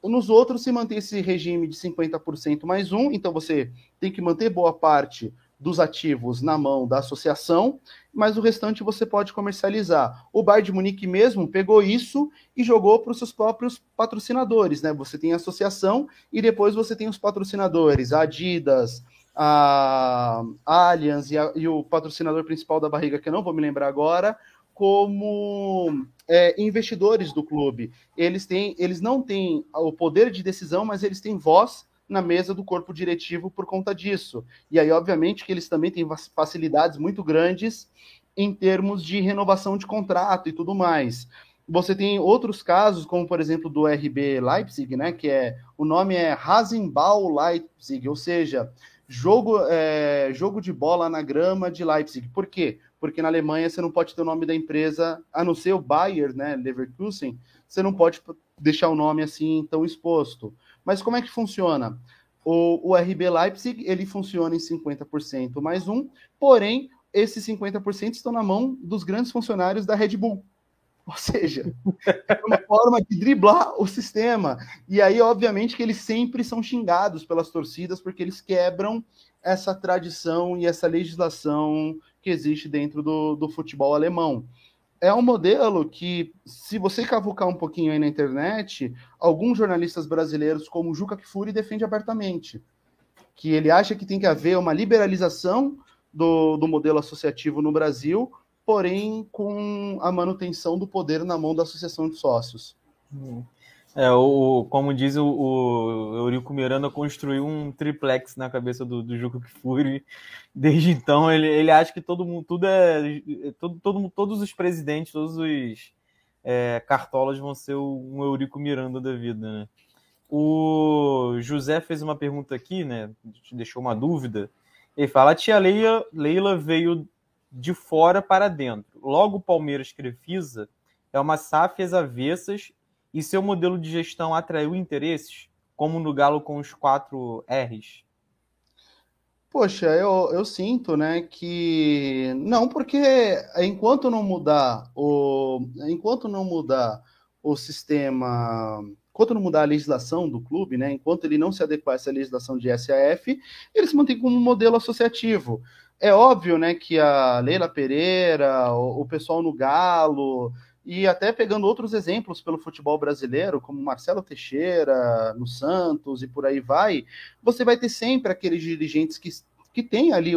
Nos outros, se mantém esse regime de 50% mais um, então você tem que manter boa parte dos ativos na mão da associação, mas o restante você pode comercializar. O Bayern de Munique mesmo pegou isso e jogou para os seus próprios patrocinadores, né? Você tem a associação e depois você tem os patrocinadores, a Adidas, a Allianz e, a, e o patrocinador principal da barriga, que eu não vou me lembrar agora, como é, investidores do clube. Eles, têm, eles não têm o poder de decisão, mas eles têm voz na mesa do corpo diretivo por conta disso. E aí, obviamente, que eles também têm facilidades muito grandes em termos de renovação de contrato e tudo mais. Você tem outros casos, como por exemplo do RB Leipzig, né? Que é o nome é Rasenball Leipzig, ou seja, jogo, é, jogo de bola na grama de Leipzig. Por quê? porque na Alemanha você não pode ter o nome da empresa, a não ser o Bayer, né, Leverkusen, você não pode deixar o nome assim tão exposto. Mas como é que funciona? O, o RB Leipzig, ele funciona em 50% mais um, porém, esses 50% estão na mão dos grandes funcionários da Red Bull. Ou seja, é uma forma de driblar o sistema. E aí, obviamente, que eles sempre são xingados pelas torcidas, porque eles quebram essa tradição e essa legislação que existe dentro do, do futebol alemão. É um modelo que, se você cavucar um pouquinho aí na internet, alguns jornalistas brasileiros, como Juca Kfouri, defende abertamente. Que ele acha que tem que haver uma liberalização do, do modelo associativo no Brasil, porém com a manutenção do poder na mão da associação de sócios. Hum. É, o, como diz o, o Eurico Miranda, construiu um triplex na cabeça do, do Juca. Desde então, ele, ele acha que todo mundo, tudo é. Todo, todo, todos os presidentes, todos os é, cartolas vão ser um Eurico Miranda da vida, né? O José fez uma pergunta aqui, né? Deixou uma dúvida. Ele fala: a tia Leila, Leila veio de fora para dentro. Logo, Palmeiras Crefisa é uma SAF às avessas e seu modelo de gestão atraiu interesses, como no Galo com os quatro R's? Poxa, eu, eu sinto, né, que não, porque enquanto não mudar o, enquanto não mudar o sistema, enquanto não mudar a legislação do clube, né, enquanto ele não se adequar a essa legislação de SAF, ele se mantém como um modelo associativo. É óbvio, né, que a Leila Pereira, o, o pessoal no Galo, e até pegando outros exemplos pelo futebol brasileiro, como Marcelo Teixeira, no Santos e por aí vai, você vai ter sempre aqueles dirigentes que, que têm ali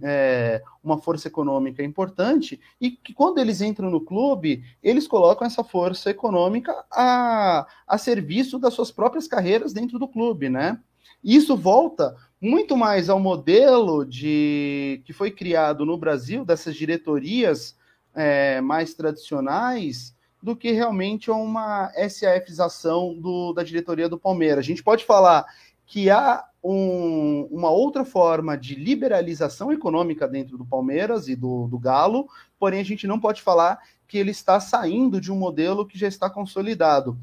é, uma força econômica importante e que quando eles entram no clube, eles colocam essa força econômica a, a serviço das suas próprias carreiras dentro do clube, né? Isso volta muito mais ao modelo de que foi criado no Brasil dessas diretorias é, mais tradicionais do que realmente uma SAFização do, da diretoria do Palmeiras. A gente pode falar que há um, uma outra forma de liberalização econômica dentro do Palmeiras e do, do Galo, porém a gente não pode falar que ele está saindo de um modelo que já está consolidado.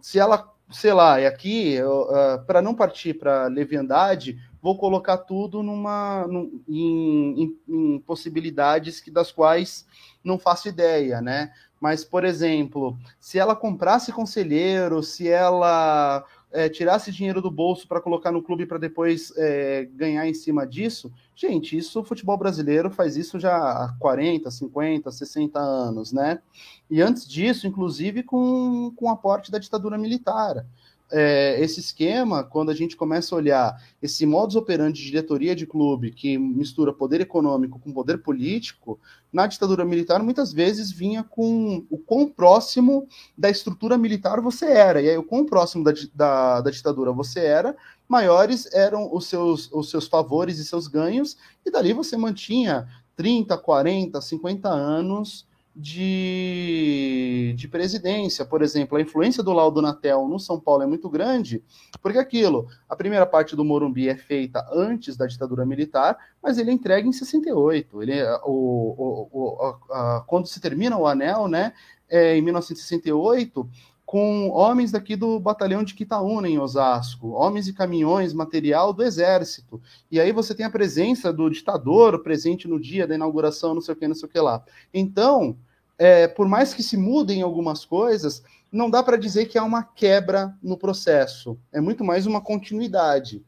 Se ela, sei lá, e aqui, uh, para não partir para leviandade, vou colocar tudo numa, num, em, em, em possibilidades que, das quais não faço ideia, né? Mas, por exemplo, se ela comprasse conselheiro, se ela é, tirasse dinheiro do bolso para colocar no clube para depois é, ganhar em cima disso, gente, isso o futebol brasileiro faz isso já há 40, 50, 60 anos, né? E antes disso, inclusive, com, com o aporte da ditadura militar é, esse esquema, quando a gente começa a olhar esse modus operandi de diretoria de clube que mistura poder econômico com poder político, na ditadura militar muitas vezes vinha com o quão próximo da estrutura militar você era. E aí, o quão próximo da, da, da ditadura você era, maiores eram os seus, os seus favores e seus ganhos, e dali você mantinha 30, 40, 50 anos de, de presidência. Por exemplo, a influência do Laudo Natel no São Paulo é muito grande, porque aquilo, a primeira parte do Morumbi é feita antes da ditadura militar, mas ele é entregue em 68. Ele, é, o, o, o a, a, quando se termina o anel, né, é, em 1968, com homens daqui do batalhão de Quitaúna, em Osasco, homens e caminhões, material do exército. E aí você tem a presença do ditador presente no dia da inauguração, não sei o que, não sei o que lá. Então, é, por mais que se mudem algumas coisas, não dá para dizer que há uma quebra no processo. É muito mais uma continuidade.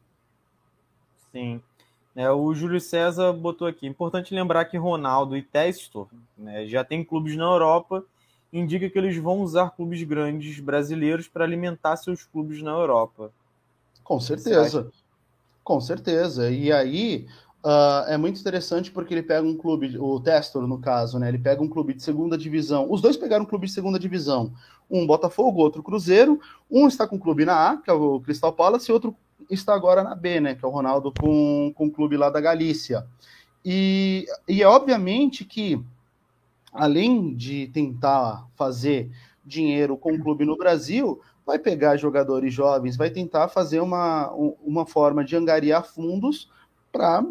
Sim. É, o Júlio César botou aqui. Importante lembrar que Ronaldo e Testor né, já têm clubes na Europa indica que eles vão usar clubes grandes brasileiros para alimentar seus clubes na Europa. Com certeza. Com certeza. E aí uh, é muito interessante porque ele pega um clube, o Testor, no caso, né? Ele pega um clube de segunda divisão. Os dois pegaram um clube de segunda divisão. Um Botafogo, outro Cruzeiro. Um está com o clube na A, que é o Crystal Palace, e outro está agora na B, né? Que é o Ronaldo com, com o clube lá da Galícia. E, e é obviamente que além de tentar fazer dinheiro com o clube no Brasil, vai pegar jogadores jovens, vai tentar fazer uma, uma forma de angariar fundos para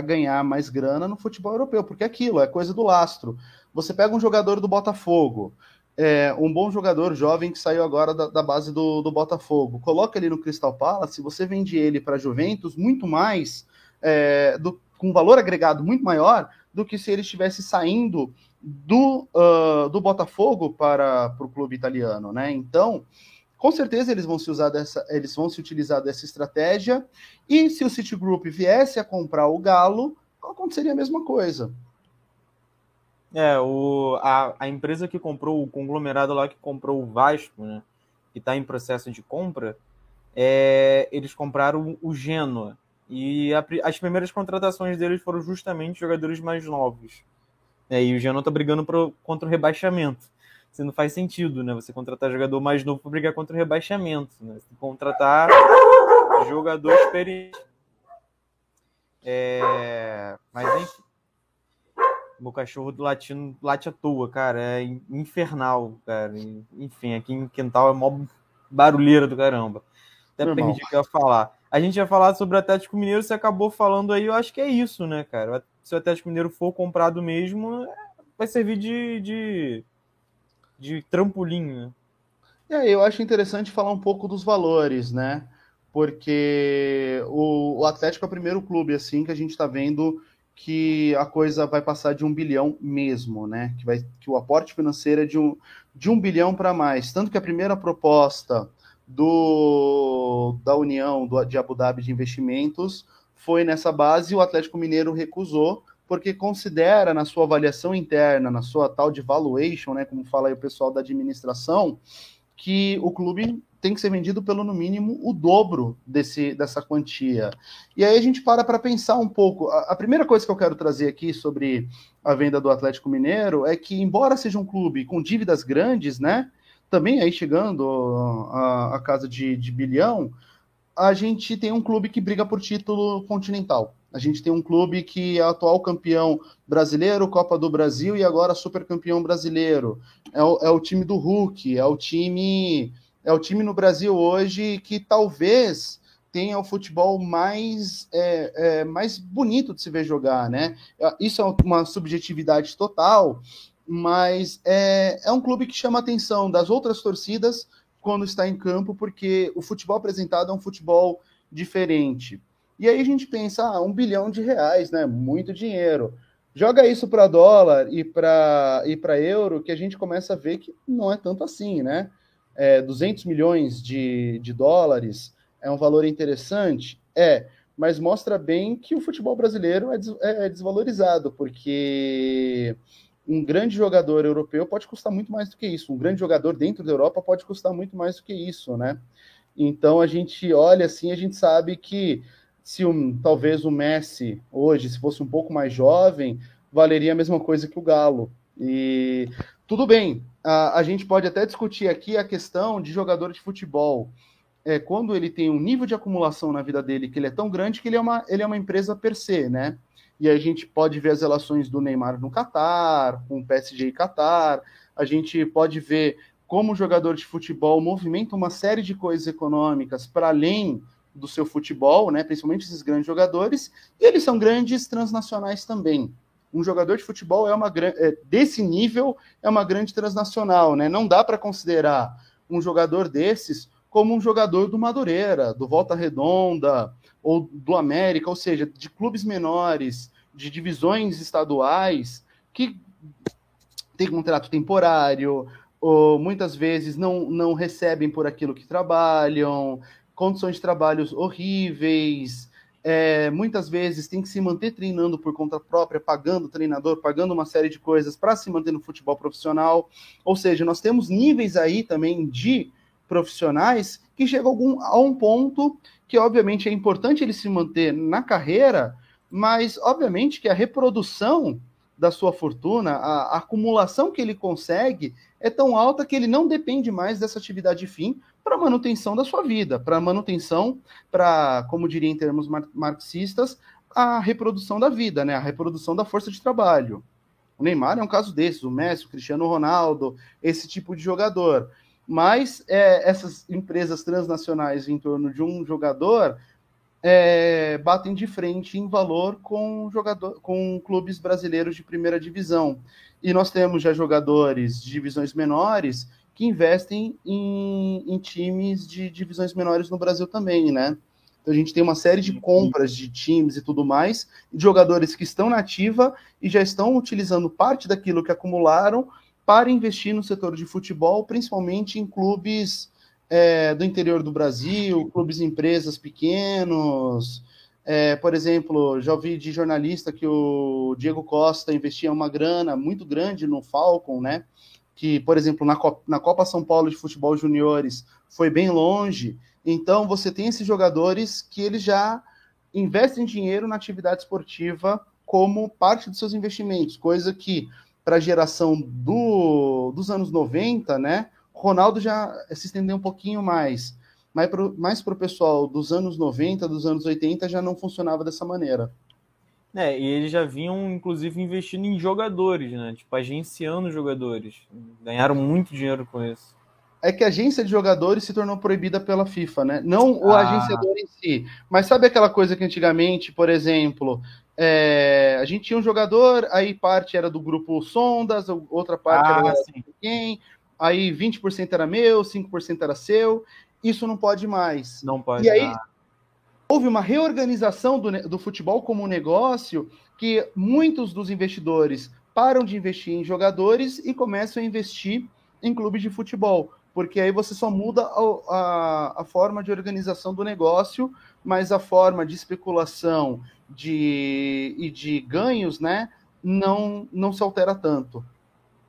ganhar mais grana no futebol europeu, porque aquilo é coisa do lastro. Você pega um jogador do Botafogo, é, um bom jogador jovem que saiu agora da, da base do, do, Botafogo, coloca ele no Crystal Palace, você vende ele para Juventus muito mais, é, do, com valor agregado muito maior do que se ele estivesse saindo do, uh, do Botafogo para, para o clube italiano, né? Então, com certeza eles vão se usar dessa, eles vão se utilizar dessa estratégia. E se o Citigroup viesse a comprar o Galo, aconteceria a mesma coisa. É, o, a, a empresa que comprou, o conglomerado lá que comprou o Vasco, né, que está em processo de compra, é, eles compraram o Genoa. E a, as primeiras contratações deles foram justamente jogadores mais novos. É, e o Genoa está brigando pro, contra o rebaixamento. Isso não faz sentido, né? Você contratar jogador mais novo para brigar contra o rebaixamento. Né? Você contratar jogador experiente. É, mas enfim. Meu cachorro do latino late à toa, cara. É infernal, cara. Enfim, aqui em Quintal é mó barulheira do caramba. Até Normal. perdi o que eu ia falar. A gente ia falar sobre o Atlético Mineiro, você acabou falando aí, eu acho que é isso, né, cara? Se o Atlético Mineiro for comprado mesmo, vai servir de, de, de trampolim, né? É, eu acho interessante falar um pouco dos valores, né? Porque o, o Atlético é o primeiro clube, assim, que a gente está vendo que a coisa vai passar de um bilhão mesmo, né? Que, vai, que o aporte financeiro é de um, de um bilhão para mais. Tanto que a primeira proposta do, da União do, de Abu Dhabi de Investimentos foi nessa base e o Atlético Mineiro recusou, porque considera na sua avaliação interna, na sua tal de valuation, né, como fala aí o pessoal da administração, que o clube tem que ser vendido pelo no mínimo o dobro desse, dessa quantia. E aí a gente para para pensar um pouco. A, a, primeira coisa que eu quero trazer aqui sobre a venda do Atlético Mineiro é que, embora seja um clube com dívidas grandes, né? Também aí chegando a, a casa de, de bilhão, a gente tem um clube que briga por título continental. A gente tem um clube que é atual campeão brasileiro, Copa do Brasil e agora super campeão brasileiro. É o, é o time do Hulk, é o time é o time no Brasil hoje que talvez tenha o futebol mais, é, é, mais bonito de se ver jogar, né? Isso é uma subjetividade total, mas é, é um clube que chama a atenção das outras torcidas quando está em campo, porque o futebol apresentado é um futebol diferente. E aí a gente pensa, ah, um bilhão de reais, né? Muito dinheiro. Joga isso para dólar e para e euro, que a gente começa a ver que não é tanto assim, né? é, 200 milhões de, de dólares é um valor interessante? É, mas mostra bem que o futebol brasileiro é, des, é, é desvalorizado, porque um grande jogador europeu pode custar muito mais do que isso. Um grande jogador dentro da Europa pode custar muito mais do que isso, né? Então a gente olha assim, a gente sabe que se um, talvez o Messi hoje, se fosse um pouco mais jovem, valeria a mesma coisa que o Galo. E tudo bem, a, a gente pode até discutir aqui a questão de jogador de futebol. É, quando ele tem um nível de acumulação na vida dele que ele é tão grande que ele é uma, ele é uma empresa per se, né? E a gente pode ver as relações do Neymar no Catar, com o PSG e Catar, a gente pode ver como o jogador de futebol movimenta uma série de coisas econômicas para além do seu futebol, né? Principalmente esses grandes jogadores, e eles são grandes transnacionais também um jogador de futebol é uma é, desse nível é uma grande transnacional, né? Não dá para considerar um jogador desses como um jogador do Madureira, do Volta Redonda ou do América, ou seja, de clubes menores, de divisões estaduais que tem contrato temporário, ou muitas vezes não, não recebem por aquilo que trabalham, condições de trabalhos horríveis, é, muitas vezes tem que se manter treinando por conta própria, pagando treinador, pagando uma série de coisas para se manter no futebol profissional. Ou seja, nós temos níveis aí também de profissionais que chegam algum, a um ponto que, obviamente, é importante ele se manter na carreira, mas, obviamente, que a reprodução da sua fortuna, a, a acumulação que ele consegue é tão alta que ele não depende mais dessa atividade fim para manutenção da sua vida, para manutenção, para, como diria em termos marxistas, a reprodução da vida, né? A reprodução da força de trabalho. O Neymar é um caso desses, o Messi, o Cristiano Ronaldo, esse tipo de jogador. Mas é, essas empresas transnacionais em torno de um jogador é, batem de frente em valor com jogador, com clubes brasileiros de primeira divisão. E nós temos já jogadores de divisões menores que investem em, em times de divisões menores no Brasil também, né? Então a gente tem uma série de compras de times e tudo mais, de jogadores que estão na ativa e já estão utilizando parte daquilo que acumularam para investir no setor de futebol, principalmente em clubes é, do interior do Brasil, clubes empresas pequenos, É, por exemplo, já ouvi de jornalista que o Diego Costa investia uma grana muito grande no Falcon, né? Que, por exemplo, na Copa, na Copa São Paulo de Futebol Juniores foi bem longe. Então, você tem esses jogadores que eles já investem dinheiro na atividade esportiva como parte dos seus investimentos, coisa que para a geração do, dos anos 90, né? Ronaldo já se estendeu um pouquinho mais mas pro, mais para o pessoal dos anos 90, dos anos 80, já não funcionava dessa maneira. É, e eles já vinham, inclusive, investindo em jogadores, né? Tipo, agenciando jogadores. Ganharam muito dinheiro com isso. É que a agência de jogadores se tornou proibida pela FIFA, né? Não o ah. agenciador em si. Mas sabe aquela coisa que antigamente, por exemplo, é, a gente tinha um jogador, aí parte era do grupo Sondas, outra parte ah, era sim. quem, aí 20% era meu, 5% era seu, isso não pode mais. Não pode. E aí houve uma reorganização do, do futebol como um negócio que muitos dos investidores param de investir em jogadores e começam a investir em clubes de futebol, porque aí você só muda a, a, a, forma de organização do negócio, mas a forma de especulação de, e de ganhos, né, não, não se altera tanto.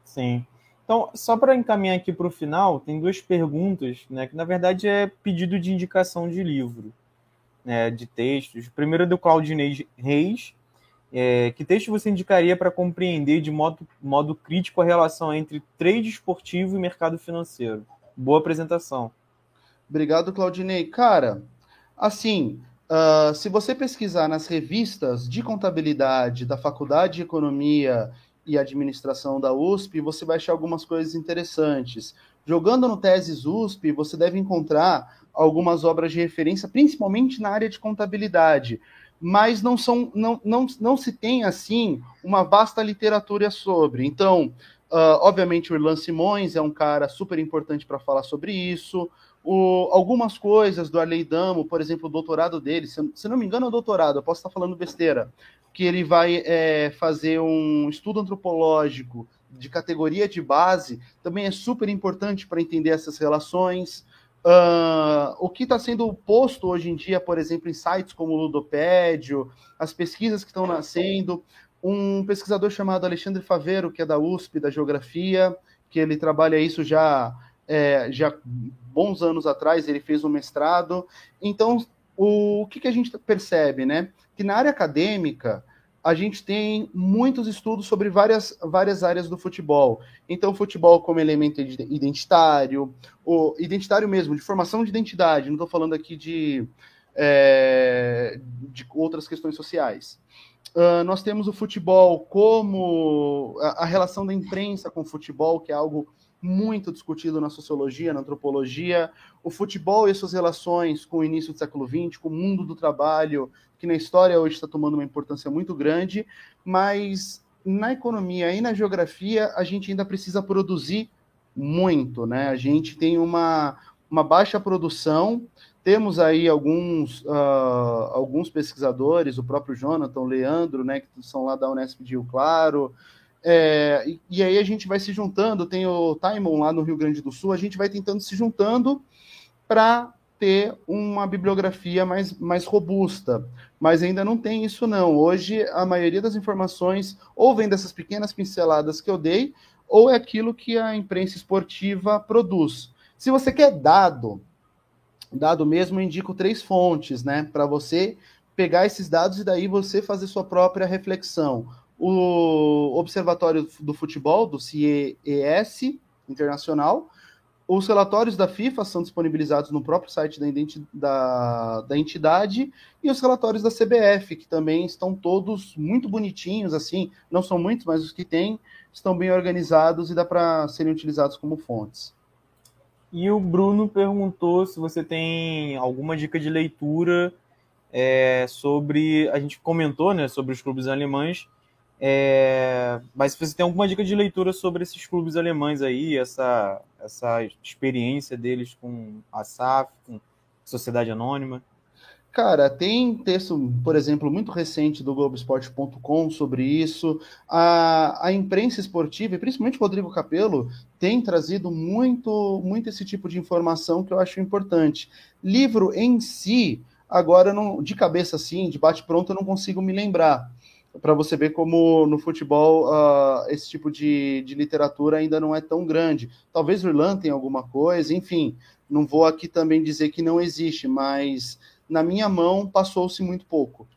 Sim. Então, só para encaminhar aqui para o final, tem duas perguntas, né, que na verdade é pedido de indicação de livro, né, de textos. Primeiro é do Claudinei Reis. É, que texto você indicaria para compreender de modo, modo crítico a relação entre trade esportivo e mercado financeiro? Boa apresentação. Obrigado, Claudinei. Cara, assim, uh, se você pesquisar nas revistas de contabilidade da Faculdade de Economia e Administração da USP, você vai achar algumas coisas interessantes. Jogando no Teses USP, você deve encontrar algumas obras de referência, principalmente na área de contabilidade, mas não são, não, não, não se tem assim uma vasta literatura sobre. Então, uh, obviamente, o Irlan Simões é um cara super importante para falar sobre isso. O, algumas coisas do Arley Damo, por exemplo, o doutorado dele, se, se não me engano, é o doutorado, eu posso estar falando besteira, que ele vai é, fazer um estudo antropológico de categoria de base, também é super importante para entender essas relações. Uh, o que está sendo posto hoje em dia, por exemplo, em sites como o Ludopédio, as pesquisas que estão nascendo. Um pesquisador chamado Alexandre Favero, que é da USP, da Geografia, que ele trabalha isso já, é, já bons anos atrás, ele fez um mestrado. Então, o, o que, que a gente percebe, né? Que na área acadêmica, a gente tem muitos estudos sobre várias, várias áreas do futebol. Então, o futebol como elemento identitário, o identitário mesmo, de formação de identidade, não estou falando aqui de, é, de outras questões sociais. Uh, nós temos o futebol como a, a, relação da imprensa com o futebol, que é algo muito discutido na sociologia, na antropologia, o futebol e suas relações com o início do século XX, com o mundo do trabalho, que na história hoje está tomando uma importância muito grande, mas na economia e na geografia a gente ainda precisa produzir muito, né? A gente tem uma, uma baixa produção, temos aí alguns, uh, alguns pesquisadores, o próprio Jonathan, o Leandro, né, que são lá da Unesp de Rio Claro, é, e, e, aí a gente vai se juntando, tem o Taimon lá no Rio Grande do Sul, a gente vai tentando se juntando para ter uma bibliografia mais, mais robusta. Mas ainda não tem isso, não. Hoje, a maioria das informações ou vem dessas pequenas pinceladas que eu dei, ou é aquilo que a imprensa esportiva produz. Se você quer dado, dado mesmo, eu indico três fontes, né? Para você pegar esses dados e daí você fazer sua própria reflexão o Observatório do Futebol, do CIES Internacional. Os relatórios da FIFA são disponibilizados no próprio site da, da, da, entidade e os relatórios da CBF, que também estão todos muito bonitinhos, assim, não são muitos, mas os que tem estão bem organizados e dá para serem utilizados como fontes. E o Bruno perguntou se você tem alguma dica de leitura é, sobre. A gente comentou né, sobre os clubes alemães, é, mas você tem alguma dica de leitura sobre esses clubes alemães aí, essa, essa experiência deles com a SAF, com Sociedade Anônima? Cara, tem texto, por exemplo, muito recente do Globoesporte.com sobre isso. A, a imprensa esportiva, e principalmente Rodrigo Capello, tem trazido muito, muito esse tipo de informação que eu acho importante. Livro em si, Agora, não, de cabeça assim, de bate-pronto, eu não consigo me lembrar. Para você ver como no futebol uh, esse tipo de, de literatura ainda não é tão grande. Talvez o Irlanda tenha alguma coisa, enfim. Não vou aqui também dizer que não existe, mas na minha mão passou-se muito pouco.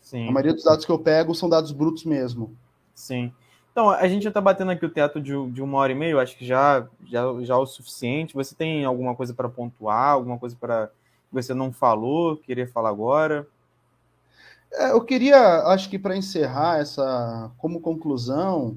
Sim. A maioria dos dados que eu pego são dados brutos mesmo. Sim. Então, a gente já está batendo aqui o teto de, de, uma hora e meia, acho que já, já, já é o suficiente. Você tem alguma coisa para pontuar, alguma coisa para que você não falou, queria falar agora? É, eu queria, acho que para encerrar essa, como conclusão,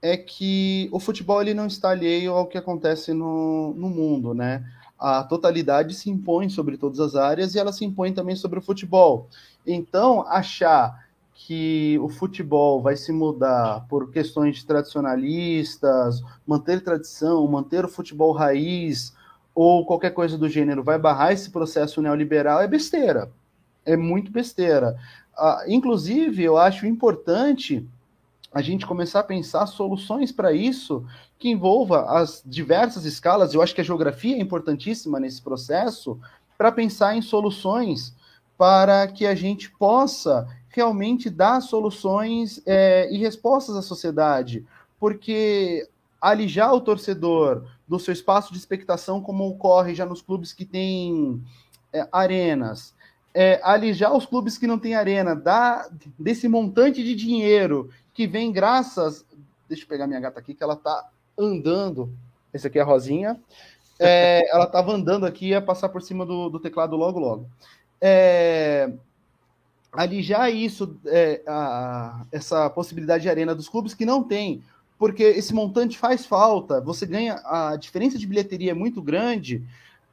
é que o futebol ele não está alheio ao que acontece no, no mundo, né? A totalidade se impõe sobre todas as áreas e ela se impõe também sobre o futebol. Então, achar que o futebol vai se mudar por questões tradicionalistas, manter tradição, manter o futebol raiz ou qualquer coisa do gênero vai barrar esse processo neoliberal é besteira. É muito besteira. Uh, inclusive, eu acho importante a gente começar a pensar soluções para isso que envolva as diversas escalas. Eu acho que a geografia é importantíssima nesse processo para pensar em soluções para que a gente possa realmente dar soluções é, e respostas à sociedade, porque alijar o torcedor do seu espaço de expectação, como ocorre já nos clubes que têm é, arenas, é, alijar os clubes que não têm arena, dar desse montante de dinheiro que vem graças. Deixa eu pegar minha gata aqui, que ela tá andando. Esse aqui é a Rosinha. É, ela estava andando aqui ia passar por cima do, do teclado logo, logo. É, alijar isso, é, a, essa possibilidade de arena dos clubes que não tem, porque esse montante faz falta, você ganha, a diferença de bilheteria é muito grande,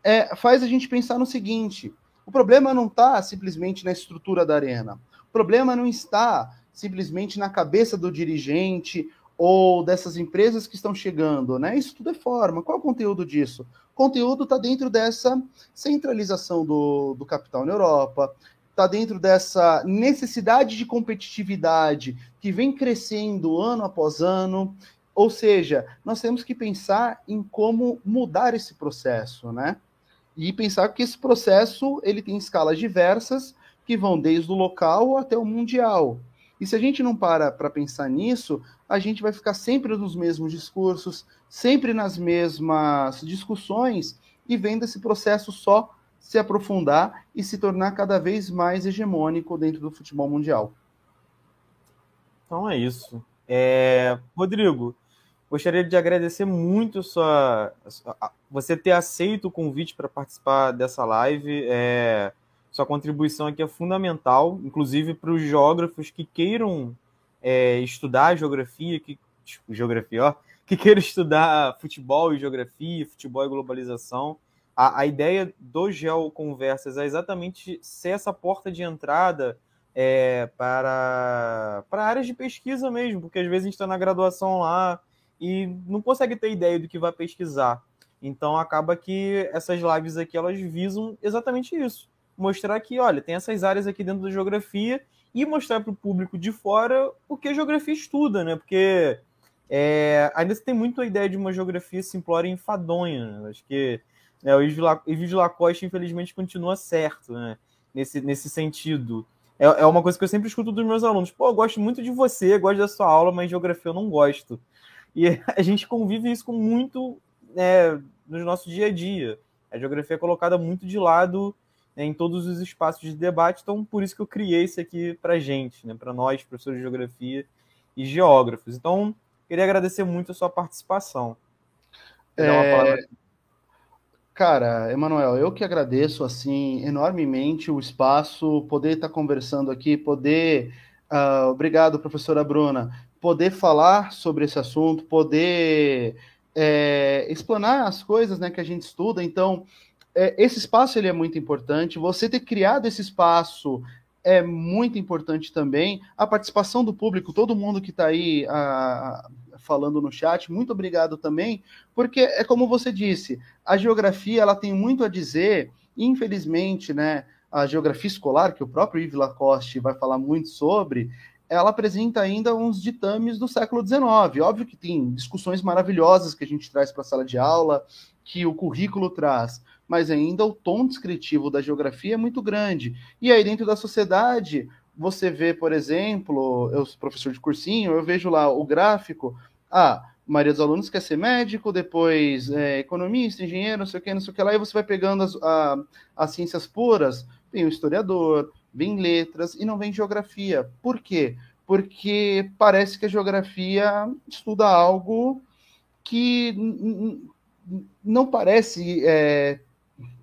é, faz a gente pensar no seguinte: o problema não está simplesmente na estrutura da arena, o problema não está simplesmente na cabeça do dirigente ou dessas empresas que estão chegando, né? Isso tudo é forma. Qual é o conteúdo disso? O conteúdo está dentro dessa centralização do, do capital na Europa, está dentro dessa necessidade de competitividade que vem crescendo ano após ano. Ou seja, nós temos que pensar em como mudar esse processo, né? E pensar que esse processo ele tem escalas diversas que vão desde o local até o mundial. E se a gente não para para pensar nisso, a gente vai ficar sempre nos mesmos discursos, sempre nas mesmas discussões e vendo esse processo só se aprofundar e se tornar cada vez mais hegemônico dentro do futebol mundial. Então é isso. É... Rodrigo, gostaria de agradecer muito sua... você ter aceito o convite para participar dessa live. É... Sua contribuição aqui é fundamental, inclusive para os geógrafos que queiram é, estudar geografia, que, tipo, geografia, ó, que queiram estudar futebol e geografia, futebol e globalização a, a ideia do Geoconversas é exatamente ser essa porta de entrada é, para, para áreas de pesquisa mesmo, porque às vezes a gente está na graduação lá e não consegue ter ideia do que vai pesquisar. Então acaba que essas lives aqui elas visam exatamente isso. Mostrar que, olha, tem essas áreas aqui dentro da geografia e mostrar para o público de fora o que a geografia estuda, né? Porque é, ainda se tem muito a ideia de uma geografia simplória e enfadonha. Né? Acho que é, o Yves Lacoste, infelizmente, continua certo né? nesse, nesse sentido. É, é uma coisa que eu sempre escuto dos meus alunos. Pô, eu gosto muito de você, gosto da sua aula, mas geografia eu não gosto. E a gente convive isso com muito né, no nosso dia a dia. A geografia é colocada muito de lado né, em todos os espaços de debate, então por isso que eu criei isso aqui para gente, né, para nós, professores de geografia e geógrafos. Então, queria agradecer muito a sua participação. É... Cara, Emanuel, eu que agradeço assim enormemente o espaço, poder estar conversando aqui, poder, uh, obrigado, professora Bruna, poder falar sobre esse assunto, poder é, explanar as coisas, né, que a gente estuda. Então, é, esse espaço ele é muito importante. Você ter criado esse espaço é muito importante também. A participação do público, todo mundo que está aí a, falando no chat, muito obrigado também, porque é como você disse, a geografia ela tem muito a dizer, infelizmente, né? A geografia escolar, que o próprio Yves Lacoste vai falar muito sobre, ela apresenta ainda uns ditames do século XIX. Óbvio que tem discussões maravilhosas que a gente traz para a sala de aula, que o currículo traz, mas ainda o tom descritivo da geografia é muito grande. E aí, dentro da sociedade, você vê, por exemplo, eu sou professor de cursinho, eu vejo lá o gráfico, ah, a maioria dos alunos quer ser médico, depois é, economista, engenheiro, não sei o que, não sei o que lá, e você vai pegando as, a, as ciências puras, vem o historiador, vem letras e não vem geografia. Por quê? Porque parece que a geografia estuda algo que não parece é,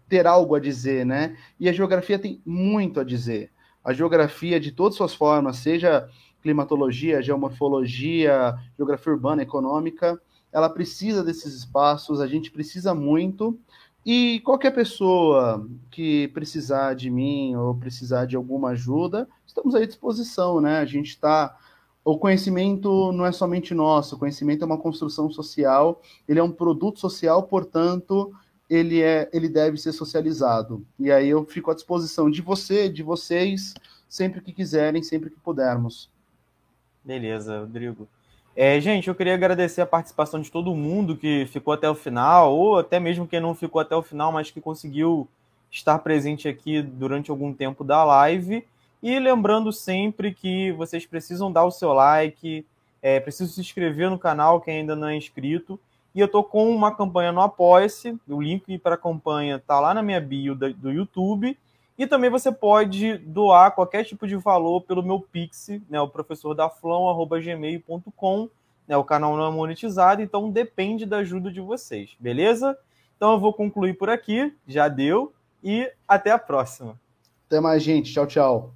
ter algo a dizer, né? E a geografia tem muito a dizer. A geografia, de todas suas formas, seja climatologia, geomorfologia, geografia urbana, econômica, ela precisa desses espaços, a gente precisa muito. E qualquer pessoa que precisar de mim ou precisar de alguma ajuda, estamos à disposição, né? A gente está. O conhecimento não é somente nosso, o conhecimento é uma construção social, ele é um produto social, portanto, ele, é, ele deve ser socializado. E aí eu fico à disposição de você, de vocês, sempre que quiserem, sempre que pudermos. Beleza, Rodrigo. É, gente, eu queria agradecer a participação de todo mundo que ficou até o final, ou até mesmo quem não ficou até o final, mas que conseguiu estar presente aqui durante algum tempo da live. E lembrando sempre que vocês precisam dar o seu like, é, precisam se inscrever no canal quem ainda não é inscrito. E eu tô com uma campanha no Apoia-se. O link para a campanha tá lá na minha bio do YouTube. E também você pode doar qualquer tipo de valor pelo meu Pix, né, o professor da gmail.com. Né, o canal não é monetizado, então depende da ajuda de vocês, beleza? Então eu vou concluir por aqui, já deu, e até a próxima. Até mais, gente. Tchau, tchau.